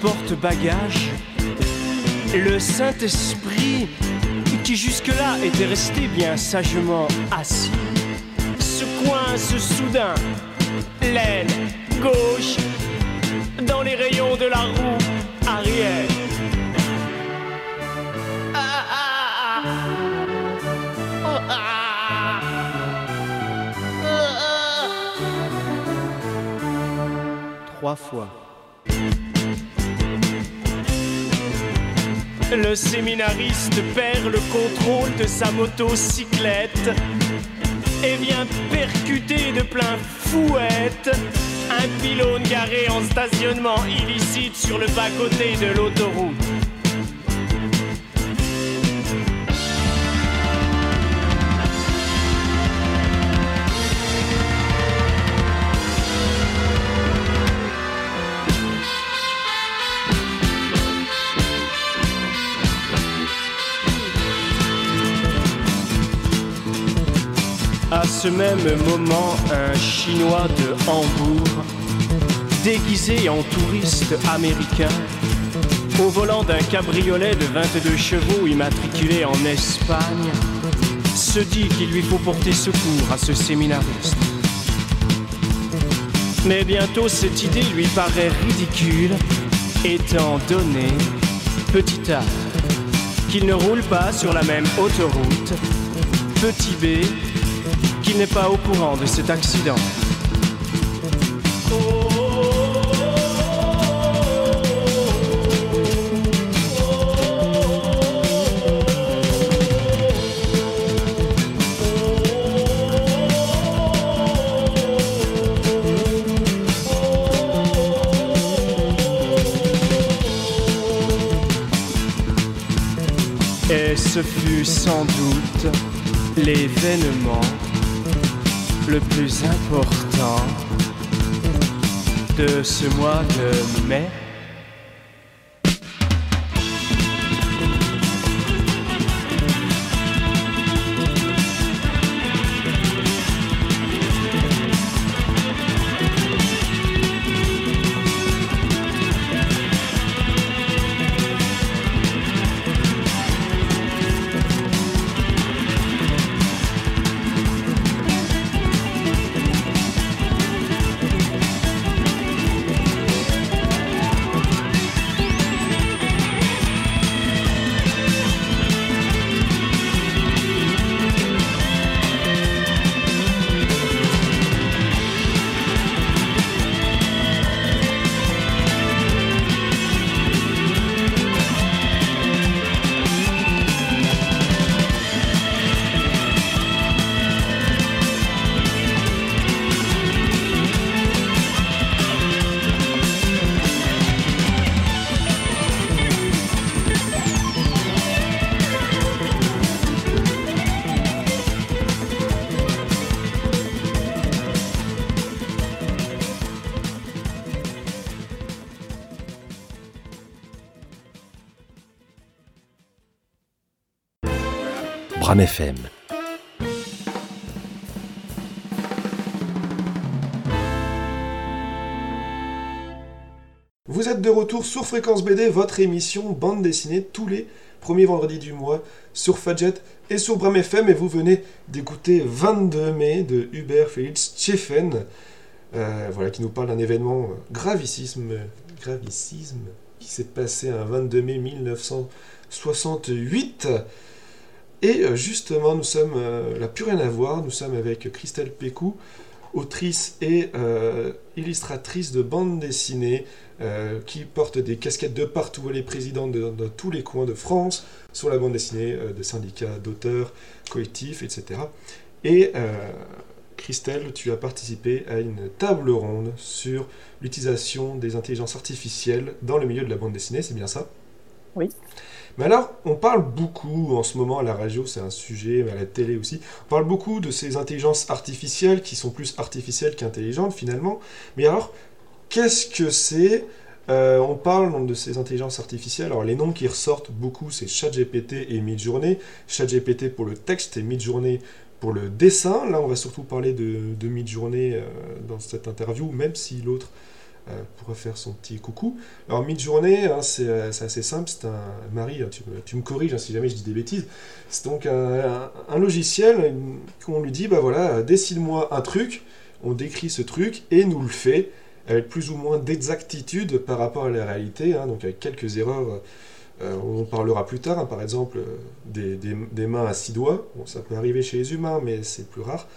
Speaker 7: Porte-bagages, le Saint-Esprit, qui jusque-là était resté bien sagement assis, se coince soudain, l'aile gauche, dans les rayons de la roue arrière. Ah, ah, ah. Oh. Trois fois. Le séminariste perd le contrôle de sa motocyclette et vient percuter de plein fouette un pylône garé en stationnement illicite sur le bas-côté de l'autoroute. Ce même moment, un Chinois de Hambourg, déguisé en touriste américain, au volant d'un cabriolet de 22 chevaux immatriculé en Espagne, se dit qu'il lui faut porter secours à ce séminariste. Mais bientôt cette idée lui paraît ridicule, étant donné, petit A, qu'il ne roule pas sur la même autoroute, petit B, qu'il n'est pas au courant de cet accident. Et ce fut sans doute l'événement le plus important de ce mois de mai.
Speaker 1: Vous êtes de retour sur Fréquence BD, votre émission bande dessinée tous les premiers vendredis du mois sur Fadjet et sur Bram FM et vous venez d'écouter 22 mai de Hubert Félix Tchefen euh, voilà, qui nous parle d'un événement gravissime, gravissime qui s'est passé un 22 mai 1968 et euh, justement nous sommes, euh, là plus rien à voir, nous sommes avec Christelle Pécou autrice et euh, illustratrice de bande dessinée, qui porte des casquettes de partout. Elle est présidente de, tous les coins de France sur la bande dessinée euh, de syndicats d'auteurs, collectifs, etc. Et Christelle, tu as participé à une table ronde sur l'utilisation des intelligences artificielles dans le milieu de la bande dessinée, c'est bien ça?
Speaker 6: Oui.
Speaker 1: Mais alors, on parle beaucoup en ce moment à la radio, c'est un sujet, mais à la télé aussi, on parle beaucoup de ces intelligences artificielles qui sont plus artificielles qu'intelligentes finalement. Mais alors, qu'est-ce que c'est Euh, On parle donc de ces intelligences artificielles. Alors, les noms qui ressortent beaucoup, c'est ChatGPT et Midjourney. ChatGPT pour le texte et Midjourney pour le dessin. Là, on va surtout parler de, de Midjourney euh, dans cette interview, même si l'autre pourra faire son petit coucou. Alors, Midjourney, hein, c'est euh, c'est assez simple. C'est un. Marie, hein, tu, me- tu corriges hein, si jamais je dis des bêtises. C'est donc un, logiciel qu'on lui dit bah voilà, euh, dessine-moi un truc. On décrit ce truc et nous le fait avec plus ou moins d'exactitude par rapport à la réalité, donc avec quelques erreurs. euh, on parlera plus tard, par exemple euh, des, des- des mains à six doigts. Bon, ça peut arriver chez les humains, mais c'est plus rare.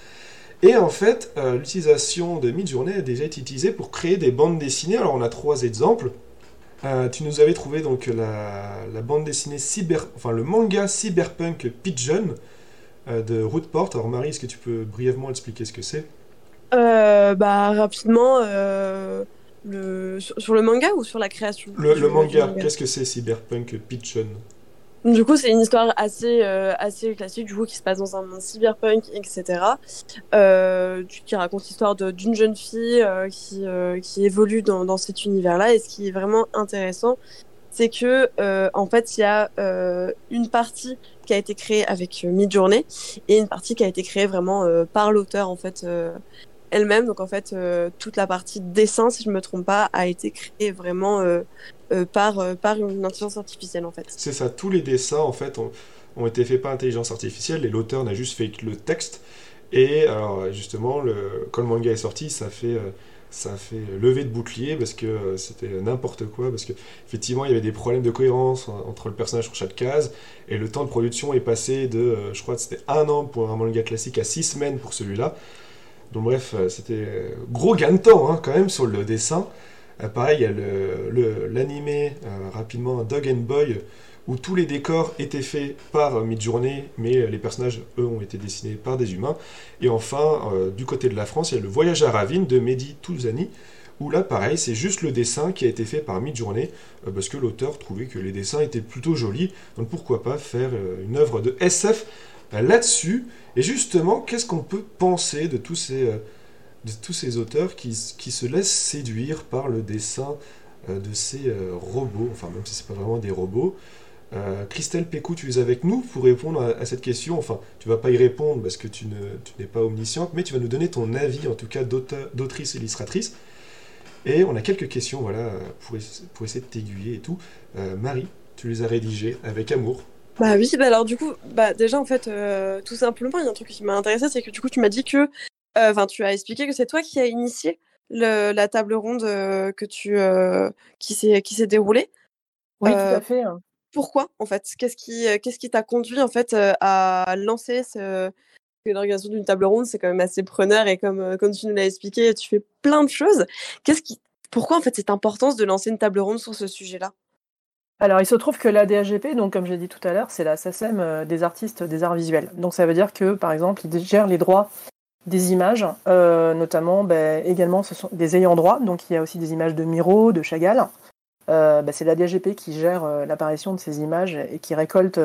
Speaker 1: Et en fait, euh, l'utilisation de Midjourney a déjà été utilisée pour créer des bandes dessinées. Alors on a trois exemples. Euh, tu nous avais trouvé donc la, la bande dessinée cyber, enfin le manga cyberpunk Pigeon euh, de Rootport. Alors Marie, est-ce que tu peux brièvement expliquer ce que c'est?
Speaker 2: Bah, rapidement, le... sur, sur le manga ou sur la création?
Speaker 1: Le, le
Speaker 2: du
Speaker 1: manga, qu'est-ce que c'est cyberpunk Pigeon?
Speaker 2: Du coup, c'est une histoire assez, euh, assez classique, du coup, qui se passe dans un monde cyberpunk, etc. Euh, qui raconte l'histoire d'une jeune fille euh, qui, euh, qui évolue dans, dans cet univers-là. Et ce qui est vraiment intéressant, c'est que, euh, en fait, il y a euh, une partie qui a été créée avec Midjourney et une partie qui a été créée vraiment par l'auteur, en fait, elle-même. Donc, en fait, toute la partie dessin, si je me trompe pas, a été créée vraiment par, euh, par une intelligence artificielle, en fait.
Speaker 1: C'est ça, tous les dessins en fait ont, été faits par intelligence artificielle et l'auteur n'a juste fait que le texte. Et alors justement, le, quand le manga est sorti, ça fait, euh, fait lever de bouclier parce que euh, c'était n'importe quoi. Parce que effectivement, il y avait des problèmes de cohérence en- entre le personnage sur chaque case et le temps de production est passé de, euh, je crois que c'était un an pour un manga classique à six semaines pour celui-là. Donc bref, euh, c'était euh, gros gain de temps hein, quand même sur le dessin. Euh, pareil, il y a l'animé euh, rapidement Dog and Boy où tous les décors étaient faits par euh, Midjourney, mais euh, les personnages, eux, ont été dessinés par des humains. Et enfin, du côté de la France, il y a le Voyage à Ravine de Mehdi Touzani, où là, pareil, c'est juste le dessin qui a été fait par Midjourney, parce que l'auteur trouvait que les dessins étaient plutôt jolis, donc pourquoi pas faire une œuvre de SF là-dessus. Et justement, qu'est-ce qu'on peut penser de tous ces, de tous ces auteurs qui, qui se laissent séduire par le dessin euh, de ces euh, robots, enfin même si c'est pas vraiment des robots. Euh, Christelle Pécou, tu es avec nous pour répondre à, cette question. Enfin, tu vas pas y répondre parce que tu ne- tu n'es pas omnisciente, mais tu vas nous donner ton avis, en tout cas d'autrice illustratrice. Et on a quelques questions, voilà, pour, pour essayer de t'aiguiller et tout. Marie, tu les as rédigées avec amour.
Speaker 2: Bah oui, bah alors du coup, bah déjà en fait, tout simplement, il y a un truc qui m'a intéressé, c'est que du coup tu m'as dit que, enfin tu as expliqué que c'est toi qui as initié le, la table ronde euh, que tu, euh, qui s'est déroulée.
Speaker 6: Oui,
Speaker 2: Euh,
Speaker 6: tout à fait. hein.
Speaker 2: Pourquoi en fait? Qu'est-ce qui euh, qui t'a conduit en fait euh, à lancer ce l'organisation d'une table ronde, c'est quand même assez preneur et comme euh, comme tu nous l'as expliqué, tu fais plein de choses. Qu'est-ce qui pourquoi en fait cette importance de lancer une table ronde sur ce sujet-là?
Speaker 6: Alors, il se trouve que la DHGP, donc comme j'ai dit tout à l'heure, c'est la SACEM euh, des artistes des arts visuels. Donc ça veut dire que, par exemple, ils gèrent les droits des images, euh, notamment ben, également ce sont des ayants droit. Donc il y a aussi des images de Miro, de Chagall. Euh, ben, c'est la DHGP qui gère euh, l'apparition de ces images et qui récolte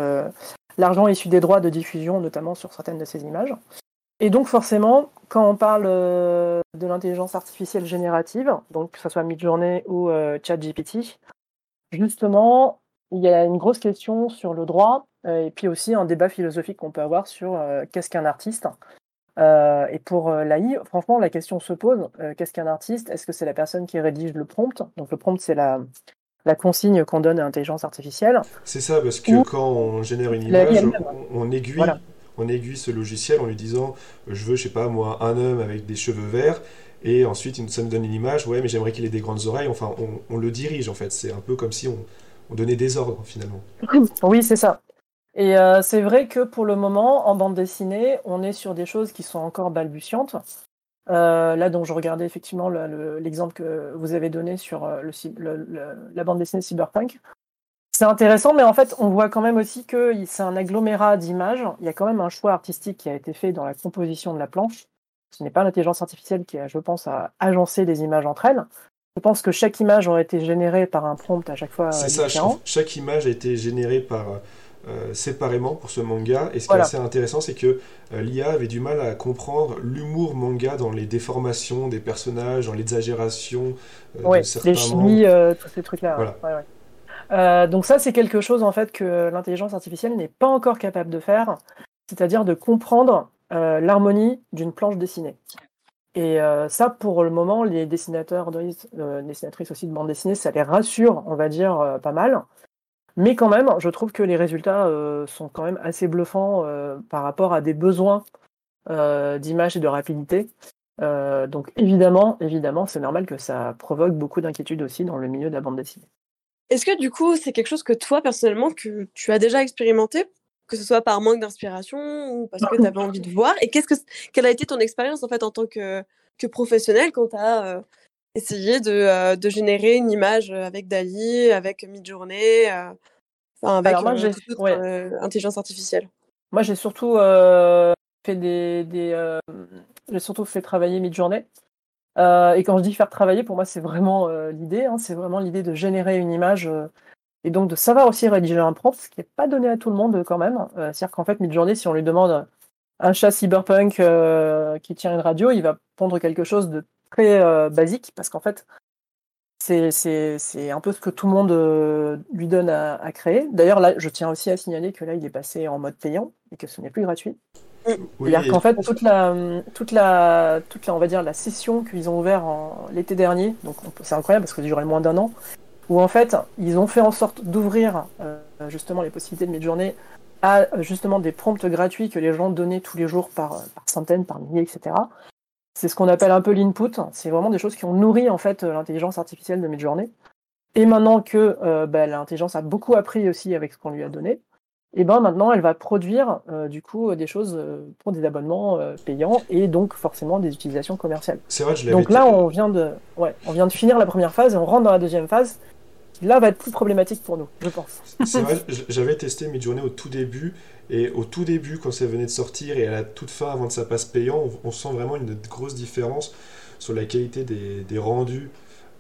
Speaker 6: l'argent issu des droits de diffusion, notamment sur certaines de ces images. Et donc forcément, quand on parle de l'intelligence artificielle générative, donc que ce soit Midjourney ou ChatGPT, justement, il y a une grosse question sur le droit et puis aussi un débat philosophique qu'on peut avoir sur qu'est-ce qu'un artiste. Euh, et pour euh, l'AI, franchement, la question se pose euh, qu'est-ce qu'un artiste? Est-ce que c'est la personne qui rédige le prompt? Donc le prompt, c'est la, la consigne qu'on donne à l'intelligence artificielle.
Speaker 1: C'est ça, parce que
Speaker 6: Ou-
Speaker 1: quand on génère une image, on, on aiguille,
Speaker 6: Voilà.
Speaker 1: on aiguille ce logiciel en lui disant je veux, je sais pas moi, un homme avec des cheveux verts, et ensuite ça me donne une image, ouais, mais j'aimerais qu'il ait des grandes oreilles. Enfin, on, on le dirige en fait. C'est un peu comme si on, on donnait des ordres finalement.
Speaker 6: Oui, c'est ça. Et euh, c'est vrai que pour le moment, en bande dessinée, on est sur des choses qui sont encore balbutiantes. Euh, là, donc, je regardais effectivement le- le- l'exemple que vous avez donné sur euh, le, la bande dessinée Cyberpunk. C'est intéressant, mais en fait, on voit quand même aussi que c'est un agglomérat d'images. Il y a quand même un choix artistique qui a été fait dans la composition de la planche. Ce n'est pas l'intelligence artificielle qui a, je pense, à agencer des images entre elles. Je pense que chaque image aurait été générée par un prompt à chaque fois
Speaker 1: C'est ça. Chaque image a été générée par euh, séparément pour ce manga, et ce qui
Speaker 6: Voilà.
Speaker 1: est assez intéressant, c'est que euh, l'IA avait du mal à comprendre l'humour manga dans les déformations des personnages, dans l'exagération euh,
Speaker 6: Ouais, les chimies, euh, tous ces trucs-là.
Speaker 1: Voilà.
Speaker 6: ouais, ouais. Donc ça, c'est quelque chose en fait que l'intelligence artificielle n'est pas encore capable de faire, c'est-à-dire de comprendre l'harmonie d'une planche dessinée. Et ça, pour le moment, les dessinateurs, dessinatrices aussi de bande dessinée, ça les rassure, on va dire, pas mal. Mais quand même, je trouve que les résultats euh, sont quand même assez bluffants euh, par rapport à des besoins euh, d'image et de rapidité. Donc évidemment, évidemment, c'est normal que ça provoque beaucoup d'inquiétudes aussi dans le milieu de la bande dessinée.
Speaker 2: Est-ce que du coup, c'est quelque chose que toi, personnellement, que tu as déjà expérimenté, que ce soit par manque d'inspiration ou parce que tu avais envie de voir? Et qu'est-ce que, quelle a été ton expérience en fait en tant que, que professionnel quand tu as euh, essayé de, euh, de générer une image avec Dali, avec Midjourney, euh, enfin avec
Speaker 6: moi,
Speaker 2: euh, toute
Speaker 6: ouais.
Speaker 2: euh, intelligence artificielle
Speaker 6: Moi, j'ai surtout euh, fait des, des euh, j'ai surtout fait travailler Midjourney. Euh, et quand je dis faire travailler, pour moi, c'est vraiment euh, l'idée. Hein, c'est vraiment l'idée de générer une image euh, et donc de savoir aussi rédiger un prompt, ce qui n'est pas donné à tout le monde euh, quand même. Euh, C'est-à-dire qu'en fait, Midjourney, si on lui demande un chat cyberpunk euh, qui tient une radio, il va pondre quelque chose de très euh, basique parce qu'en fait, c'est c'est- c'est un peu ce que tout le monde euh, lui donne à, à créer. D'ailleurs, là, je tiens aussi à signaler que là, il est passé en mode payant et que ce n'est plus gratuit.
Speaker 1: Oui,
Speaker 6: C'est-à-dire
Speaker 1: et-
Speaker 6: qu'en fait, toute la, toute la, toute la, on va dire, la session qu'ils ont ouvert en l'été dernier, donc c'est incroyable parce que ça durait moins d'un an, où en fait, ils ont fait en sorte d'ouvrir euh, justement les possibilités de Midjourney à justement des prompts gratuits que les gens donnaient tous les jours par, par centaines, par milliers, etc. C'est ce qu'on appelle un peu l'input. C'est vraiment des choses qui ont nourri en fait l'intelligence artificielle de Midjourney. Et maintenant que euh, bah, l'intelligence a beaucoup appris aussi avec ce qu'on lui a donné, et ben maintenant elle va produire euh, du coup des choses euh, pour des abonnements euh, payants et donc forcément des utilisations commerciales.
Speaker 1: C'est vrai, je l'avais
Speaker 6: Donc là on vient de ouais, on vient de finir la première phase et on rentre dans la deuxième phase. Là va être plus problématique pour nous, je pense.
Speaker 1: C'est vrai, j'avais testé Midjourney au tout début, et au tout début, quand ça venait de sortir, et à la toute fin, avant que ça passe payant, on, on sent vraiment une grosse différence sur la qualité des, des rendus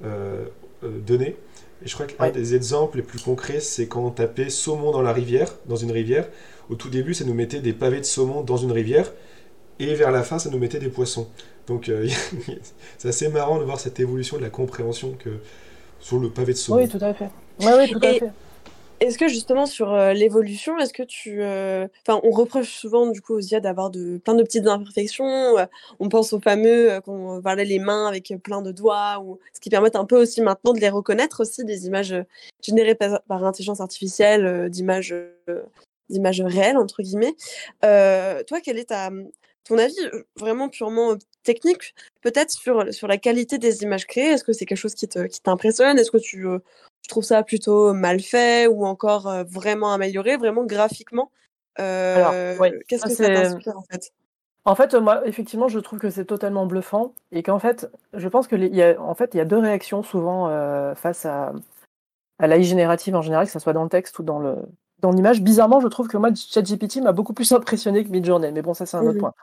Speaker 1: euh, euh, donnés. Et je crois qu'un
Speaker 6: Ouais.
Speaker 1: des exemples les plus concrets, c'est quand on tapait saumon dans la rivière, dans une rivière. Au tout début, ça nous mettait des pavés de saumon dans une rivière, et vers la fin, ça nous mettait des poissons. Donc euh, c'est assez marrant de voir cette évolution de la compréhension que sur le pavé de saumon.
Speaker 6: Oui, tout à fait. Ouais, oui, tout à
Speaker 2: Et-
Speaker 6: fait.
Speaker 2: Est-ce que justement sur euh, l'évolution, est-ce que tu, euh, enfin, on reproche souvent du coup aux IA d'avoir de plein de petites imperfections. euh, on pense aux fameux euh, qu'on parlait les mains avec plein de doigts, ou ce qui permet un peu aussi maintenant de les reconnaître aussi des images générées par, par intelligence artificielle, euh, d'images, euh, d'images réelles entre guillemets. Euh, toi, quel est ta, ton avis euh, vraiment purement technique, peut-être sur sur la qualité des images créées? Est-ce que c'est quelque chose qui te qui t'impressionne? Est-ce que tu euh, je trouve ça plutôt mal fait ou encore vraiment amélioré, vraiment graphiquement? Euh,
Speaker 6: ouais,
Speaker 2: Qu'est-ce que ça t'inspire en fait?
Speaker 6: En fait, moi, effectivement, je trouve que c'est totalement bluffant et qu'en fait, je pense que les- y a, en fait, il y a deux réactions souvent euh, face à, à l'AI générative en général, que ce soit dans le texte ou dans le dans l'image. Bizarrement, je trouve que moi, ChatGPT m'a beaucoup plus impressionné que Midjourney, mais bon, ça c'est un autre point.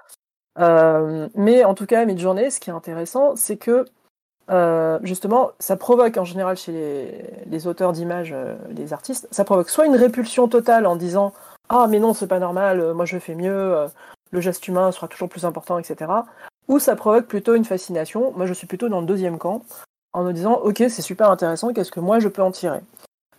Speaker 6: Euh, mais en tout cas, Midjourney, ce qui est intéressant, c'est que euh, justement, ça provoque en général chez les, les auteurs d'images, euh, les artistes, ça provoque soit une répulsion totale en disant ah mais non c'est pas normal, moi je fais mieux, le geste humain sera toujours plus important, etc. Ou ça provoque plutôt une fascination. Moi je suis plutôt dans le deuxième camp en me disant ok c'est super intéressant, qu'est-ce que moi je peux en tirer?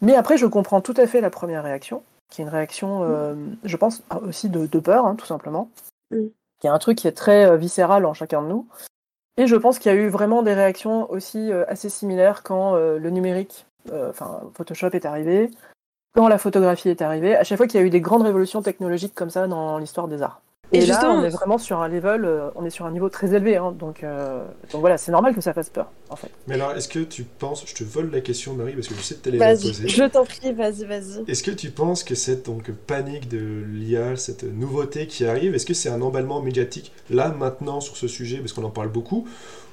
Speaker 6: Mais après je comprends tout à fait la première réaction qui est une réaction, euh, je pense, aussi de, de peur, hein, tout simplement.
Speaker 2: Mm.
Speaker 6: Qui est un truc qui est très euh, viscéral en chacun de nous. Et je pense qu'il y a eu vraiment des réactions aussi euh, assez similaires quand le numérique, enfin Photoshop est arrivé, quand la photographie est arrivée, à chaque fois qu'il y a eu des grandes révolutions technologiques comme ça dans l'histoire des arts.
Speaker 2: Et
Speaker 6: Et, là,
Speaker 2: justement-
Speaker 6: on est vraiment sur un level, euh, on est sur un niveau très élevé, hein, donc, euh, donc voilà, c'est normal que ça fasse peur, en fait.
Speaker 1: Mais alors, est-ce que tu penses, je te vole la question, Marie, parce que je sais que tu allais la
Speaker 2: Vas-y,
Speaker 1: poser.
Speaker 2: je t'en prie, vas-y, vas-y.
Speaker 1: Est-ce que tu penses que cette donc, panique de l'IA, cette nouveauté qui arrive, est-ce que c'est un emballement médiatique là, maintenant, sur ce sujet, parce qu'on en parle beaucoup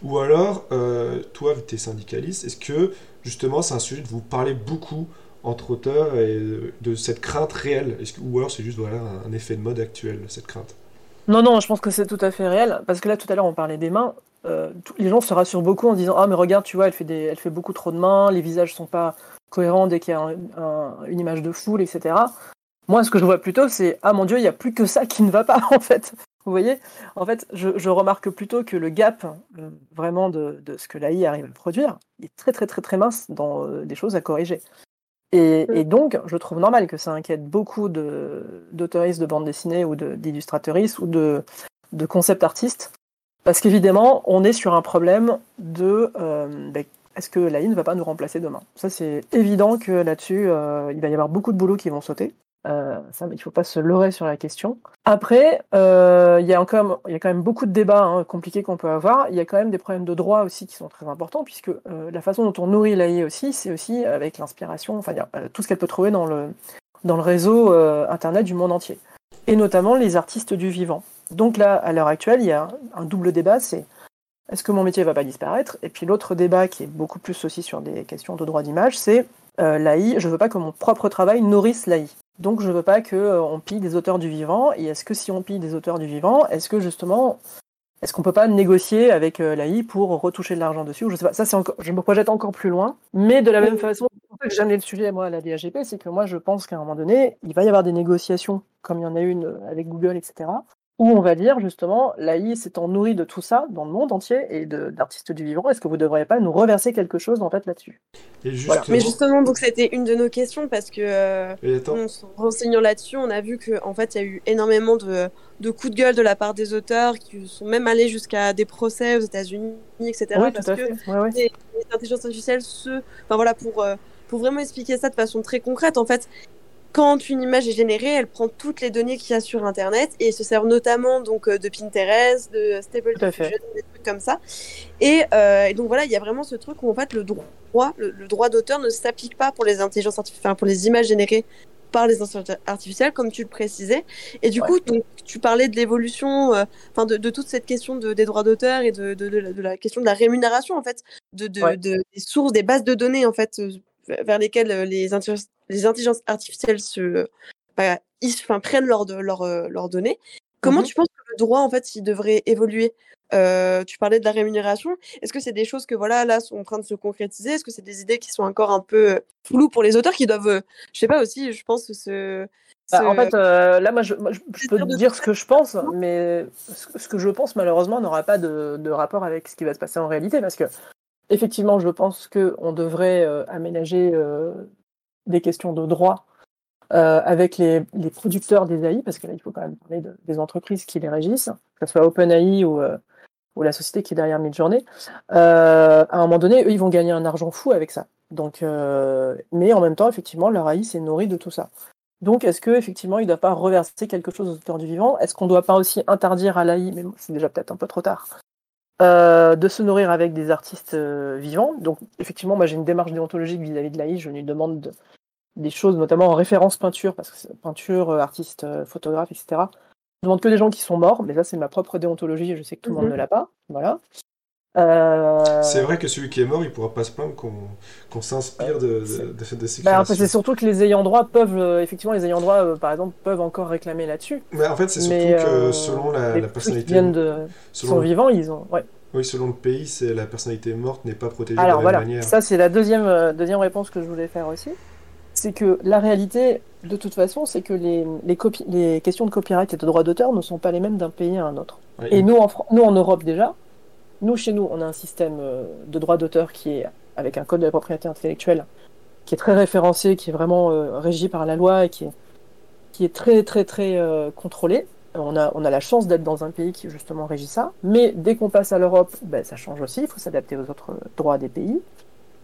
Speaker 1: Ou alors, euh, toi, tu es syndicaliste, est-ce que justement c'est un sujet de vous parler beaucoup entre auteurs et de cette crainte réelle? Que- Ou alors c'est juste voilà, un, un effet de mode actuel, cette crainte?
Speaker 6: Non, non, je pense que c'est tout à fait réel, parce que là, tout à l'heure, on parlait des mains. Euh, les gens se rassurent beaucoup en disant Ah, mais regarde, tu vois, elle fait, beaucoup trop de mains, les visages sont pas cohérents dès qu'il y a un- un- une image de foule, etc. Moi, ce que je vois plutôt, c'est Ah mon Dieu, il n'y a plus que ça qui ne va pas, en fait. Vous voyez? En fait, je, remarque plutôt que le gap, euh, vraiment, de, de ce que l'AI arrive à produire, est très, très, très, très mince dans euh, des choses à corriger. Et, et donc, je trouve normal que ça inquiète beaucoup d'auteuristes de bande dessinée ou d'illustrateuristes ou de, de concept artistes. Parce qu'évidemment, on est sur un problème de euh, ben, est-ce que l'AI ne va pas nous remplacer demain? Ça, c'est évident que là-dessus, euh, il va y avoir beaucoup de boulots qui vont sauter. Euh, ça, il ne faut pas se leurrer sur la question. Après, euh, il y a quand même beaucoup de débats hein, compliqués qu'on peut avoir. Il y a quand même des problèmes de droit aussi qui sont très importants, puisque euh, la façon dont on nourrit l'AI aussi, c'est aussi avec l'inspiration, enfin, euh, tout ce qu'elle peut trouver dans le, réseau Internet du monde entier, et notamment les artistes du vivant. Donc là, à l'heure actuelle, il y a un double débat, c'est est-ce que mon métier va pas disparaître? Et puis l'autre débat qui est beaucoup plus aussi sur des questions de droit d'image, c'est l'AI, je veux pas que mon propre travail nourrisse l'AI. Donc je veux pas que euh, on pille des auteurs du vivant. Et est-ce que si on pille des auteurs du vivant, est-ce que justement, est-ce qu'on peut pas négocier avec euh, l'AI pour retoucher de l'argent dessus Je sais pas. Ça je me projette encore plus loin. Mais de la même façon, que j'amenais le sujet moi à la DAGP, c'est que moi je pense qu'à un moment donné, il va y avoir des négociations comme il y en a une avec Google, etc où on va dire justement l'AI s'étant nourrie de tout ça dans le monde entier et de- d'artistes du vivant, est-ce que vous ne devriez pas nous reverser quelque chose en fait là-dessus? Voilà.
Speaker 1: justement,
Speaker 2: Mais justement, donc c'était une de nos questions parce que euh, en se renseignant là-dessus, on a vu que en fait, il y a eu énormément de, de coups de gueule de la part des auteurs qui sont même allés jusqu'à des procès aux États-Unis, etc.
Speaker 6: Oui,
Speaker 2: parce
Speaker 6: tout à
Speaker 2: que
Speaker 6: fait. Ouais, ouais.
Speaker 2: les intelligences artificielles se, enfin voilà, pour euh, pour vraiment expliquer ça de façon très concrète, en fait. Quand une image est générée, elle prend toutes les données qu'il y a sur Internet et se sert notamment donc euh, de Pinterest, de Stable. Diffusion, des trucs comme ça. Et, euh, et donc voilà, il y a vraiment ce truc où en fait le droit, le, le droit d'auteur ne s'applique pas pour les intelligences artificielles, enfin, pour les images générées par les intelligences artificielles, comme tu le précisais. Et du
Speaker 6: Ouais.
Speaker 2: coup, donc, tu parlais de l'évolution, euh, enfin de, de toute cette question de, des droits d'auteur et de, de, de la, question de la rémunération en fait, de, de,
Speaker 6: Ouais.
Speaker 2: de- des sources, des bases de données en fait, euh, vers lesquelles euh, les, intelligences- les intelligences artificielles se, bah, ils- enfin, prennent leurs leurs, euh, données. Comment
Speaker 6: Mhm.
Speaker 2: tu penses que le droit en fait, il devrait évoluer? Euh, tu parlais de la rémunération. Est-ce que c'est des choses que voilà là sont en train de se concrétiser? Est-ce que c'est des idées qui sont encore un peu euh, floues pour les auteurs qui doivent, euh, je sais pas aussi, je pense que ce,
Speaker 6: Bah,
Speaker 2: ce-
Speaker 6: en fait, euh, là, moi, je, moi, je- je peux te dire ce que je pense, mais ce, que je pense, malheureusement, n'aura pas de, de rapport avec ce qui va se passer en réalité, parce que, effectivement, je pense qu'on devrait euh, aménager des questions de droit euh, avec les, producteurs des AI, parce que là, il faut quand même parler de- des entreprises qui les régissent, que ce soit OpenAI ou, euh, ou la société qui est derrière Midjourney. Euh, à un moment donné, eux, ils vont gagner un argent fou avec ça. Euh, mais en même temps, effectivement, leur AI s'est nourri de tout ça. Donc, est-ce que effectivement, il ne doit pas reverser quelque chose aux auteurs du vivant? Est-ce qu'on ne doit pas aussi interdire à l'AI, mais c'est déjà peut-être un peu trop tard, euh, de se nourrir avec des artistes euh, vivants Donc, effectivement, moi, j'ai une démarche déontologique vis-à-vis de l'AI. Je lui demande de- des choses, notamment en référence peinture, parce que c'est peinture, euh, artiste, euh, photographe, etc. Je demande que des gens qui sont morts, mais ça, c'est ma propre déontologie. et Je sais que tout le monde
Speaker 2: Mhm.
Speaker 6: ne l'a pas. Voilà. Euh,
Speaker 1: c'est vrai que celui qui est mort, il pourra pas se plaindre qu'on s'inspire de, de,
Speaker 6: c'est-
Speaker 1: de, de ces
Speaker 6: bah, en fait,
Speaker 1: créations.
Speaker 6: c'est surtout que les ayants droit peuvent, euh, effectivement, les ayants droit, euh, par exemple, peuvent encore réclamer là-dessus.
Speaker 1: Mais en fait, c'est surtout que
Speaker 6: euh,
Speaker 1: selon la, la
Speaker 6: trucs qui
Speaker 1: personnalité,
Speaker 6: viennent de,
Speaker 1: selon
Speaker 6: sont
Speaker 1: le,
Speaker 6: vivants, ils ont. Ouais.
Speaker 1: oui, selon le pays, c'est la personnalité morte n'est pas protégée
Speaker 6: Alors
Speaker 1: de la
Speaker 6: voilà,
Speaker 1: même manière.
Speaker 6: ça c'est la deuxième, euh, deuxième réponse que je voulais faire aussi. C'est que la réalité, de toute façon, c'est que les, les, copi- les questions de copyright et de droit d'auteur ne sont pas les mêmes d'un pays à un autre. Et nous en, Fran- nous, en Europe déjà, nous, chez nous, on a un système euh, de droit d'auteur qui est avec un code de la propriété intellectuelle qui est très référencé, qui est vraiment euh, régi par la loi et qui est, très très très euh, contrôlé. On a, on a la chance d'être dans un pays qui justement régit ça, mais dès qu'on passe à l'Europe, ben, ça change aussi, il faut s'adapter aux autres droits des pays.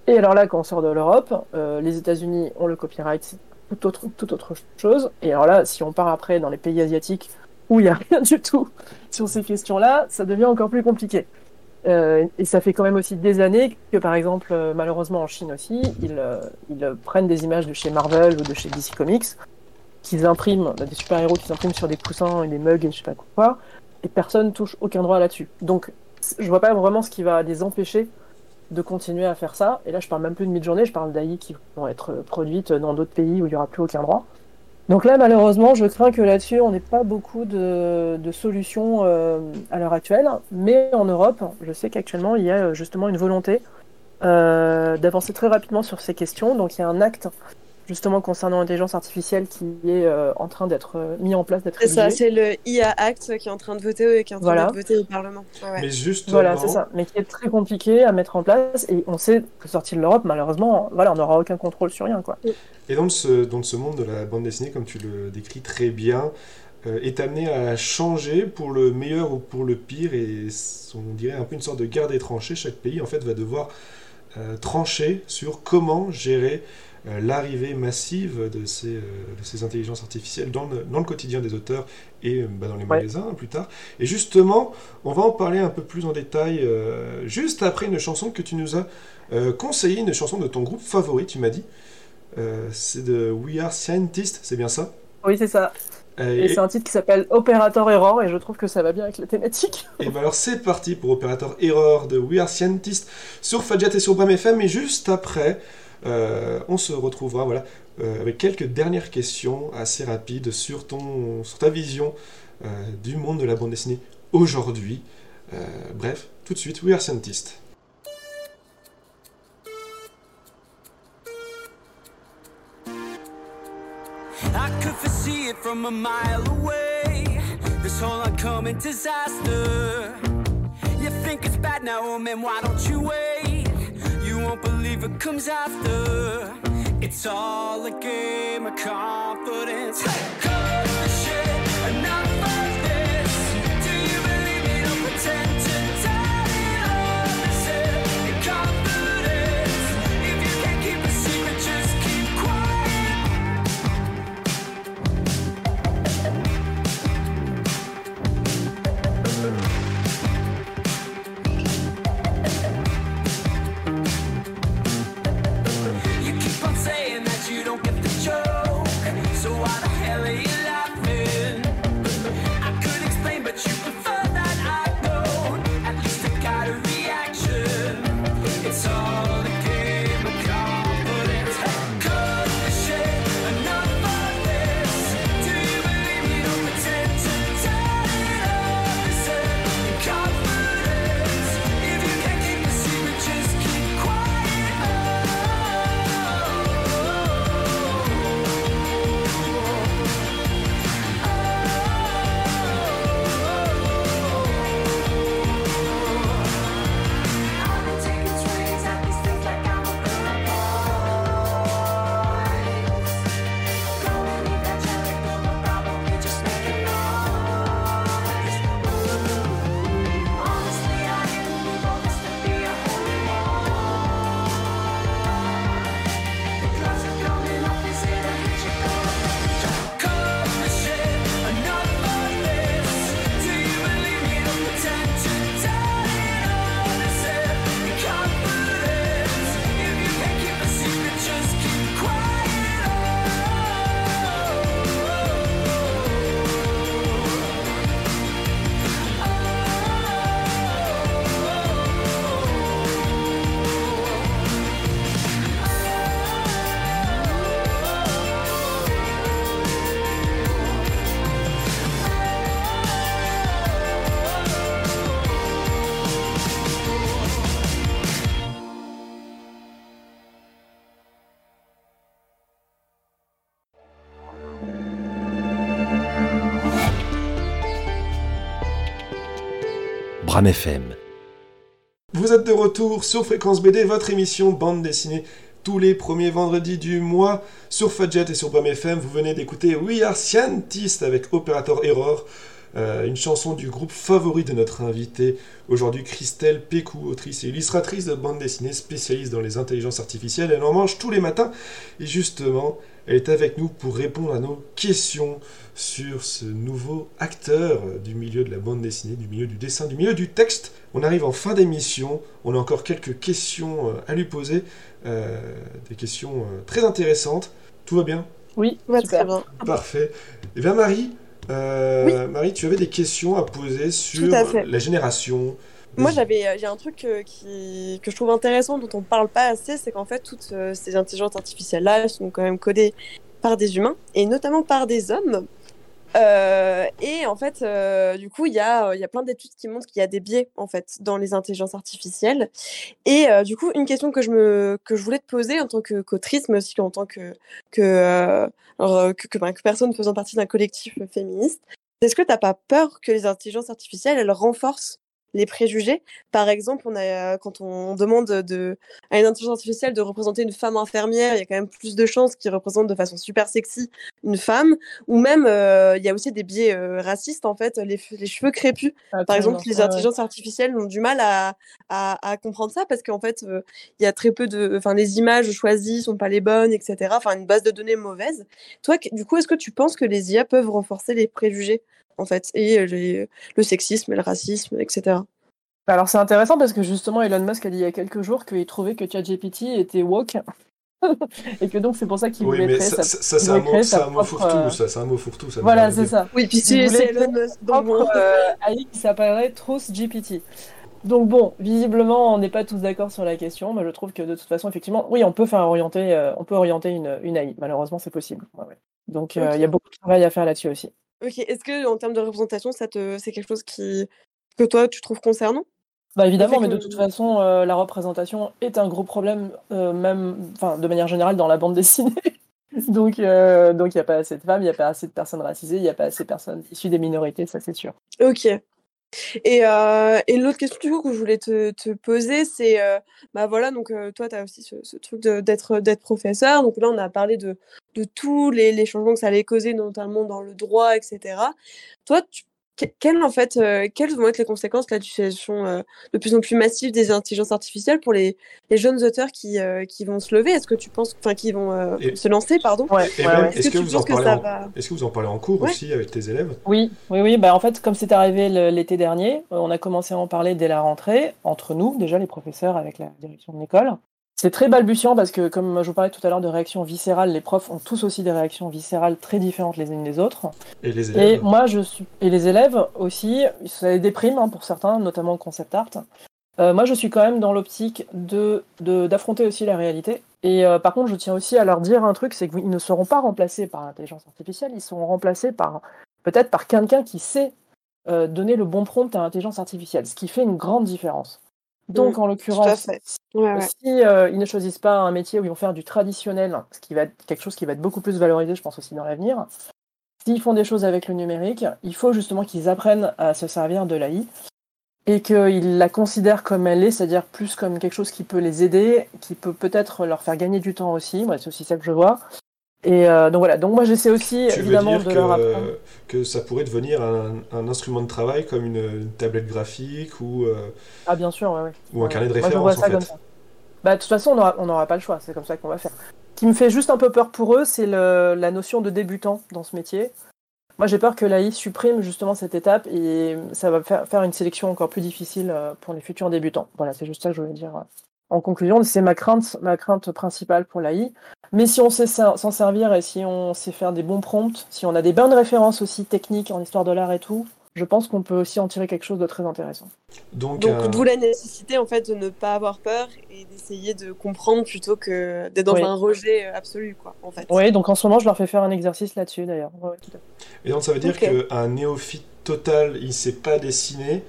Speaker 6: Et alors là, quand on sort de l'Europe, les États-Unis ont le copyright, c'est tout autre, tout autre chose. Et alors là, si on part après dans les pays asiatiques où il n'y a rien du tout sur ces questions-là, ça devient encore plus compliqué. Euh, et ça fait quand même aussi des années que, par exemple, euh, malheureusement en Chine aussi, ils, euh, prennent des images de chez Marvel ou de chez DC Comics, qu'ils impriment, des super-héros qu'ils impriment sur des coussins et des mugs et je sais pas quoi, et personne touche aucun droit là-dessus. Donc, je vois pas vraiment ce qui va les empêcher de continuer à faire ça. Et là, je parle même plus de mid-journée, je parle d'AI qui vont être produites dans d'autres pays où il y aura plus aucun droit. Donc là, malheureusement, je crains que là-dessus, on n'ait pas beaucoup de, solutions euh, à l'heure actuelle. Mais en Europe, je sais qu'actuellement, il y a euh, justement une volonté euh, d'avancer très rapidement sur ces questions. Donc il y a un acte justement concernant l'intelligence artificielle qui est euh, en train d'être euh, mis en place, d'être
Speaker 2: C'est ça, c'est le IA Act qui est en train de voter, qui est en train
Speaker 6: Voilà.
Speaker 2: d'être voté au Parlement. Ouais, ouais.
Speaker 1: Mais justement,
Speaker 6: Voilà, c'est ça. Mais qui est très compliqué à mettre en place. Et on sait que sorti de l'Europe, malheureusement, voilà, on n'aura aucun contrôle sur rien, quoi.
Speaker 1: Et dans ce, dans ce monde de la bande dessinée, comme tu le décris très bien, euh, est amené à changer pour le meilleur ou pour le pire, et on dirait un peu une sorte de guerre des tranchées. Chaque pays, en fait, va devoir euh, trancher sur comment gérer euh, l'arrivée massive de ces, euh, de ces intelligences artificielles dans le, dans le quotidien des auteurs et euh, bah, dans les magasins plus tard. Et justement, on va en parler un peu plus en détail euh, juste après une chanson que tu nous as euh, conseillée, une chanson de ton groupe favori, tu m'as dit. Euh, c'est de We Are Scientists, c'est bien ça?
Speaker 6: Oui, c'est ça.
Speaker 1: Euh,
Speaker 6: Et
Speaker 1: Et,
Speaker 6: c'est un titre qui s'appelle Operator Error, et je trouve que ça va bien avec la thématique.
Speaker 1: et ben alors c'est parti pour Opérateur Error de We Are Scientists sur Fadjet et sur Bram FM. Et juste après, euh, on se retrouvera voilà, euh, avec quelques dernières questions assez rapides sur, ton, sur ta vision euh, du monde de la bande dessinée aujourd'hui. Bref, tout de suite, We Are Scientists.
Speaker 8: Won't believe it comes after. It's all a game of confidence. Cut the
Speaker 1: Vous êtes de retour sur Fréquence BD, votre émission bande dessinée tous les premiers vendredis du mois sur Fudget et sur BAM FM. Vous venez d'écouter We Are Scientists avec Operator Error, euh, une chanson du groupe favori de notre invité aujourd'hui, Christelle Pécou, autrice et illustratrice de bande dessinée, spécialiste dans les intelligences artificielles. Elle en mange tous les matins et justement, elle est avec nous pour répondre à nos questions sur ce nouveau acteur du milieu de la bande dessinée, du milieu du dessin, du milieu du texte. On arrive en fin d'émission, on a encore quelques questions euh, à lui poser, euh, des questions très intéressantes. Tout va bien?
Speaker 6: Oui,
Speaker 2: très bien.
Speaker 1: Parfait. Eh bien Marie, euh, Marie, tu avais des questions à poser sur
Speaker 2: à
Speaker 1: la génération.
Speaker 2: Moi, j'avais, euh, j'ai un truc euh, qui, que je trouve intéressant, dont on parle pas assez, c'est qu'en fait, toutes euh, ces intelligences artificielles-là elles sont quand même codées par des humains, et notamment par des hommes. Euh, et en fait, euh, du coup, il y a, euh, y a plein d'études qui montrent qu'il y a des biais, en fait, dans les intelligences artificielles. Et euh, du coup, une question que je, me, que je voulais te poser en tant que qu'autrice, mais aussi en tant que, que, euh, euh, que, ben, que personne faisant partie d'un collectif féministe, est-ce que tu n'as pas peur que les intelligences artificielles, elles renforcent les préjugés. Par exemple, on a, quand on demande de, à une intelligence artificielle de représenter une femme infirmière, il y a quand même plus de chances qu'il représente de façon super sexy une femme. Ou même, euh, il y a aussi des biais euh, racistes, en fait, les, les cheveux crépus. Par exemple, les intelligences artificielles ont du mal à, à, à comprendre ça parce qu'en fait, euh, il y a très peu de, enfin, les images choisies sont pas les bonnes, etc. Enfin, une base de données mauvaise. Toi, du coup, est-ce que tu penses que les IA peuvent renforcer les préjugés? En fait, et les, le sexisme et le racisme, etc.
Speaker 6: Alors c'est intéressant parce que justement Elon Musk a dit il y a quelques jours qu'il trouvait que ChatGPT était woke et que donc c'est pour ça qu'il
Speaker 1: Oui,
Speaker 6: voulait
Speaker 1: mais
Speaker 6: créer
Speaker 1: ça,
Speaker 6: sa,
Speaker 1: ça,
Speaker 6: voulait
Speaker 1: mot,
Speaker 6: créer
Speaker 1: c'est un mot fourre-tout,
Speaker 6: euh,
Speaker 1: ça, c'est un mot fourre-tout. ça
Speaker 6: Voilà, c'est ça.
Speaker 2: Oui, puis c'est Elon Musk, donc bon.
Speaker 6: euh, AI qui s'appellerait Truth GPT. Donc bon, visiblement, on n'est pas tous d'accord sur la question, mais je trouve que de toute façon, effectivement, oui, on peut faire orienter, euh, on peut orienter une, une AI. Malheureusement, c'est possible. Ouais, ouais. Donc euh, il y a beaucoup de travail à faire là-dessus aussi.
Speaker 2: Ok, est-ce que en termes de représentation, ça te, c'est quelque chose qui que toi tu trouves concernant?
Speaker 6: Bah évidemment, mais de toute façon, euh, la représentation est un gros problème, euh, même, enfin, de manière générale dans la bande dessinée. donc, euh, donc il n'y a pas assez de femmes, il n'y a pas assez de personnes racisées, il n'y a pas assez de personnes issues des minorités, ça c'est sûr.
Speaker 2: Ok. Et, et l'autre question du coup que je voulais te, te poser, c'est bah voilà donc toi tu as aussi ce, ce truc d'être professeur donc là on a parlé de, de tous les, les changements que ça allait causer notamment dans le droit etc. Toi tu, quelles en fait euh, quelles vont être les conséquences de la l'utilisation euh, de plus en plus massive des intelligences artificielles pour les, les jeunes auteurs qui, euh, qui vont se lever? Est-ce que tu penses enfin qui vont euh,
Speaker 1: Et-
Speaker 2: se lancer pardon?
Speaker 6: Ouais,
Speaker 1: Et
Speaker 6: ouais,
Speaker 1: même,
Speaker 6: ouais.
Speaker 2: Est-ce que
Speaker 1: vous en
Speaker 2: penses que
Speaker 1: parlez
Speaker 2: ça
Speaker 1: en...
Speaker 2: va?
Speaker 1: est-ce que vous en parlez en cours
Speaker 2: Ouais.
Speaker 1: aussi avec tes élèves?
Speaker 6: Oui, oui, oui. Bah, en fait, comme c'est arrivé l'été dernier, on a commencé à en parler dès la rentrée, entre nous, déjà les professeurs avec la direction de l'école. C'est très balbutiant parce que, comme je vous parlais tout à l'heure de réactions viscérales, les profs ont tous aussi des réactions viscérales très différentes les unes des autres.
Speaker 1: Et les
Speaker 6: Et
Speaker 1: élèves
Speaker 6: moi, je suis et les élèves aussi, ça les déprime hein, pour certains, notamment en concept art. Euh, moi, je suis quand même dans l'optique de de- d'affronter aussi la réalité. Et euh, par contre, je tiens aussi à leur dire un truc, c'est qu'ils ne seront pas remplacés par l'intelligence artificielle, ils seront remplacés par peut-être par quelqu'un qui sait euh, donner le bon prompt à l'intelligence artificielle, ce qui fait une grande différence. Donc,
Speaker 2: Mm,
Speaker 6: en l'occurrence.
Speaker 2: Ouais, ouais.
Speaker 6: si euh, ils ne choisissent pas un métier où ils vont faire du traditionnel, ce qui va être quelque chose qui va être beaucoup plus valorisé, je pense aussi dans l'avenir, s'ils font des choses avec le numérique, il faut justement qu'ils apprennent à se servir de l'AI et qu'ils la considèrent comme elle est, c'est-à-dire plus comme quelque chose qui peut les aider, qui peut peut-être leur faire gagner du temps aussi. Moi, c'est aussi ça que je vois. Et euh, donc voilà. Donc moi, j'essaie aussi
Speaker 1: Tu veux
Speaker 6: évidemment
Speaker 1: dire
Speaker 6: de leur apprendre.
Speaker 1: que, que ça pourrait devenir un, un instrument de travail comme une, une tablette graphique ou, euh,
Speaker 6: Ah bien sûr, ouais, ouais.
Speaker 1: ou un
Speaker 6: Ouais.
Speaker 1: carnet de
Speaker 6: Moi, je
Speaker 1: référence en fait
Speaker 6: comme ça. Bah, de toute façon, on n'aura pas le choix. C'est comme ça qu'on va faire. Ce qui me fait juste un peu peur pour eux, c'est la notion de débutant dans ce métier. Moi, j'ai peur que l'AI supprime justement cette étape et ça va faire, faire une sélection encore plus difficile euh, pour les futurs débutants. Voilà, c'est juste ça que je voulais dire en conclusion. C'est ma crainte, ma crainte principale pour l'AI. Mais si on sait s'en servir et si on sait faire des bons prompts, si on a des bonnes références aussi techniques en histoire de l'art et tout, je pense qu'on peut aussi en tirer quelque chose de très intéressant.
Speaker 1: Donc,
Speaker 2: Donc,
Speaker 1: un-
Speaker 2: d'où la nécessité en fait de ne pas avoir peur et d'essayer de comprendre plutôt que d'être dans
Speaker 6: Oui.
Speaker 2: un rejet euh, absolu, quoi, en fait.
Speaker 6: Oui, donc en ce moment, je leur fais faire un exercice là-dessus d'ailleurs. Ouais.
Speaker 1: Et donc ça veut dire qu'un néophyte total, il sait pas dessiner.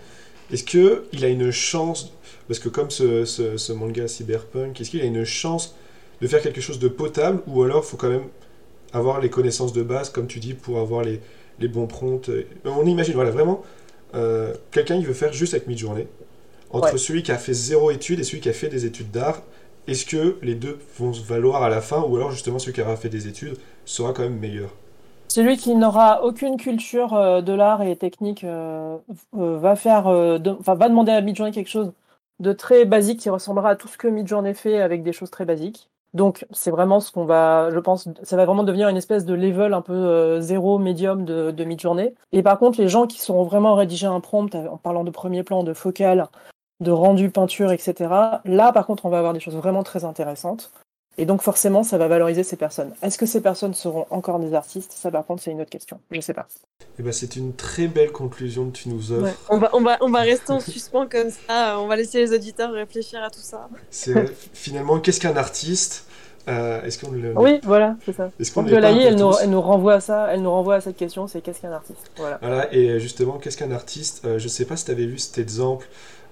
Speaker 1: Est-ce que il a une chance, parce que comme ce, ce, ce manga cyberpunk, est-ce qu'il a une chance de faire quelque chose de potable ou alors faut quand même avoir les connaissances de base, comme tu dis, pour avoir les, les bons prompts. euh, On imagine, voilà, vraiment, euh, quelqu'un il veut faire juste avec Midjourney, entre
Speaker 6: Ouais.
Speaker 1: celui qui a fait zéro étude et celui qui a fait des études d'art, est-ce que les deux vont se valoir à la fin, ou alors justement celui qui aura fait des études sera quand même meilleur?
Speaker 6: Celui qui n'aura aucune culture euh, de l'art et technique euh, euh, va faire, va demander à Midjourney quelque chose de très basique qui ressemblera à tout ce que Midjourney fait avec des choses très basiques. Donc c'est vraiment ce qu'on va, je pense, ça va vraiment devenir une espèce de level un peu euh, zéro médium de, Midjourney. Et par contre, les gens qui sauront vraiment rédiger un prompt en parlant de premier plan, de focal, de rendu peinture, etc. Là, par contre, on va avoir des choses vraiment très intéressantes. Et donc forcément, ça va valoriser ces personnes. Est-ce que ces personnes seront encore des artistes? Ça, par contre, c'est une autre question. Je sais pas.
Speaker 1: Eh ben, c'est une très belle conclusion que tu nous offres.
Speaker 2: Ouais. On, va, on, va, on va rester en suspens comme ça. On va laisser les auditeurs réfléchir à tout ça.
Speaker 1: C'est vrai, finalement, qu'est-ce qu'un artiste? Euh, Est-ce qu'on le...
Speaker 6: Oui, voilà, c'est ça.
Speaker 1: Est-ce qu'on
Speaker 6: elle elle nous renvoie à ça. Elle nous renvoie à cette question. C'est qu'est-ce qu'un artiste? Voilà.
Speaker 1: Voilà, et justement, qu'est-ce qu'un artiste? Euh, Je sais pas si tu avais vu cet exemple.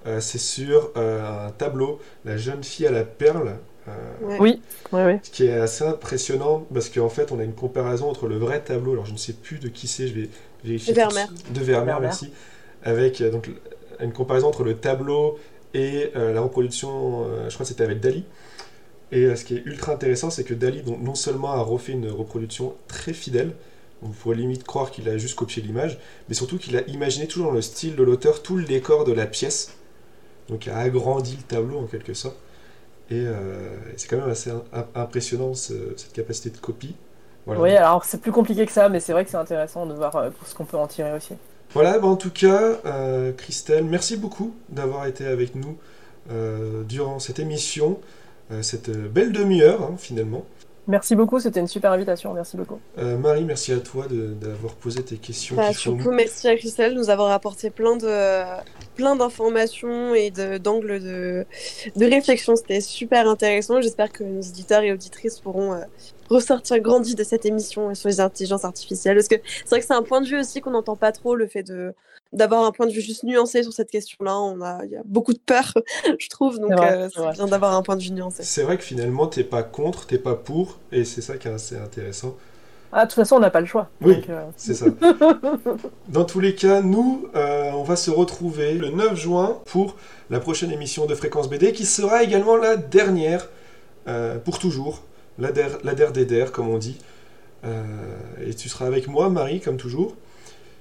Speaker 1: Euh, c'est sur euh, un tableau, La jeune fille à la perle. Euh.
Speaker 6: Oui, oui, oui.
Speaker 1: Ce qui est assez impressionnant parce qu'en fait, on a une comparaison entre le vrai tableau. Alors, je ne sais plus de qui c'est, je vais vérifier.
Speaker 2: De Vermeer.
Speaker 1: De Vermeer, merci. Avec euh, donc une comparaison entre le tableau et euh, la reproduction. euh, je crois que c'était avec Dali. Et euh, ce qui est ultra intéressant, c'est que Dali, donc, non seulement a refait une reproduction très fidèle, on pourrait limite croire qu'il a juste copié l'image, mais surtout qu'il a imaginé toujours dans le style de l'auteur tout le décor de la pièce. Donc, il a agrandi le tableau en quelque sorte. Et euh, c'est quand même assez im- impressionnant ce- cette capacité de copie. Voilà.
Speaker 6: Oui, alors c'est plus compliqué que ça, mais c'est vrai que c'est intéressant de voir euh, ce qu'on peut en tirer aussi.
Speaker 1: Voilà, bah, en tout cas, euh, Christelle, merci beaucoup d'avoir été avec nous euh, durant cette émission, euh, cette belle demi-heure hein, finalement.
Speaker 6: Merci beaucoup, c'était une super invitation. Merci beaucoup.
Speaker 1: Euh, Marie, merci à toi de- d'avoir posé tes questions.
Speaker 2: Bah,
Speaker 1: qui sont-
Speaker 2: surtout, merci à Christelle de nous avoir apporté plein de plein d'informations et de- d'angles de, de réflexion. C'était super intéressant. J'espère que nos éditeurs et auditrices pourront euh, ressortir grandis de cette émission sur les intelligences artificielles. Parce que c'est vrai que c'est un point de vue aussi qu'on n'entend pas trop, le fait de d'avoir un point de vue juste nuancé sur cette question-là. On a, il y a beaucoup de peur, je trouve. Donc,
Speaker 6: C'est
Speaker 2: euh,
Speaker 6: c'est
Speaker 2: bien d'avoir un point de vue nuancé.
Speaker 1: C'est vrai que finalement, t'es pas contre, t'es pas pour, et c'est ça qui est assez intéressant.
Speaker 6: Ah, de toute façon, on n'a pas le choix.
Speaker 1: Oui.
Speaker 6: Euh,
Speaker 1: C'est ça. Dans tous les cas, nous, euh, on va se retrouver le 9 juin pour la prochaine émission de Fréquence BD, qui sera également la dernière, euh, pour toujours, la der, des der, comme on dit. Euh, et tu seras avec moi, Marie, comme toujours.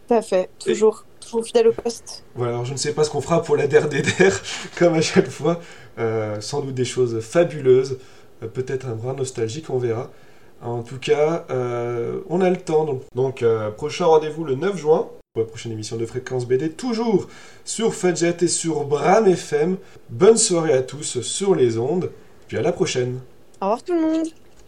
Speaker 2: Tout à fait. Toujours, toujours fidèle au poste.
Speaker 1: Voilà, alors je ne sais pas ce qu'on fera pour la der des der, comme à chaque fois. Euh, sans doute des choses fabuleuses, euh, peut-être un brin nostalgique, on verra. En tout cas, on a le temps. Donc, donc, prochain rendez-vous le 9 juin pour la prochaine émission de Fréquence BD, toujours sur Fudget et sur Bram FM. Bonne soirée à tous sur les ondes, puis à la prochaine.
Speaker 2: Au revoir tout le monde.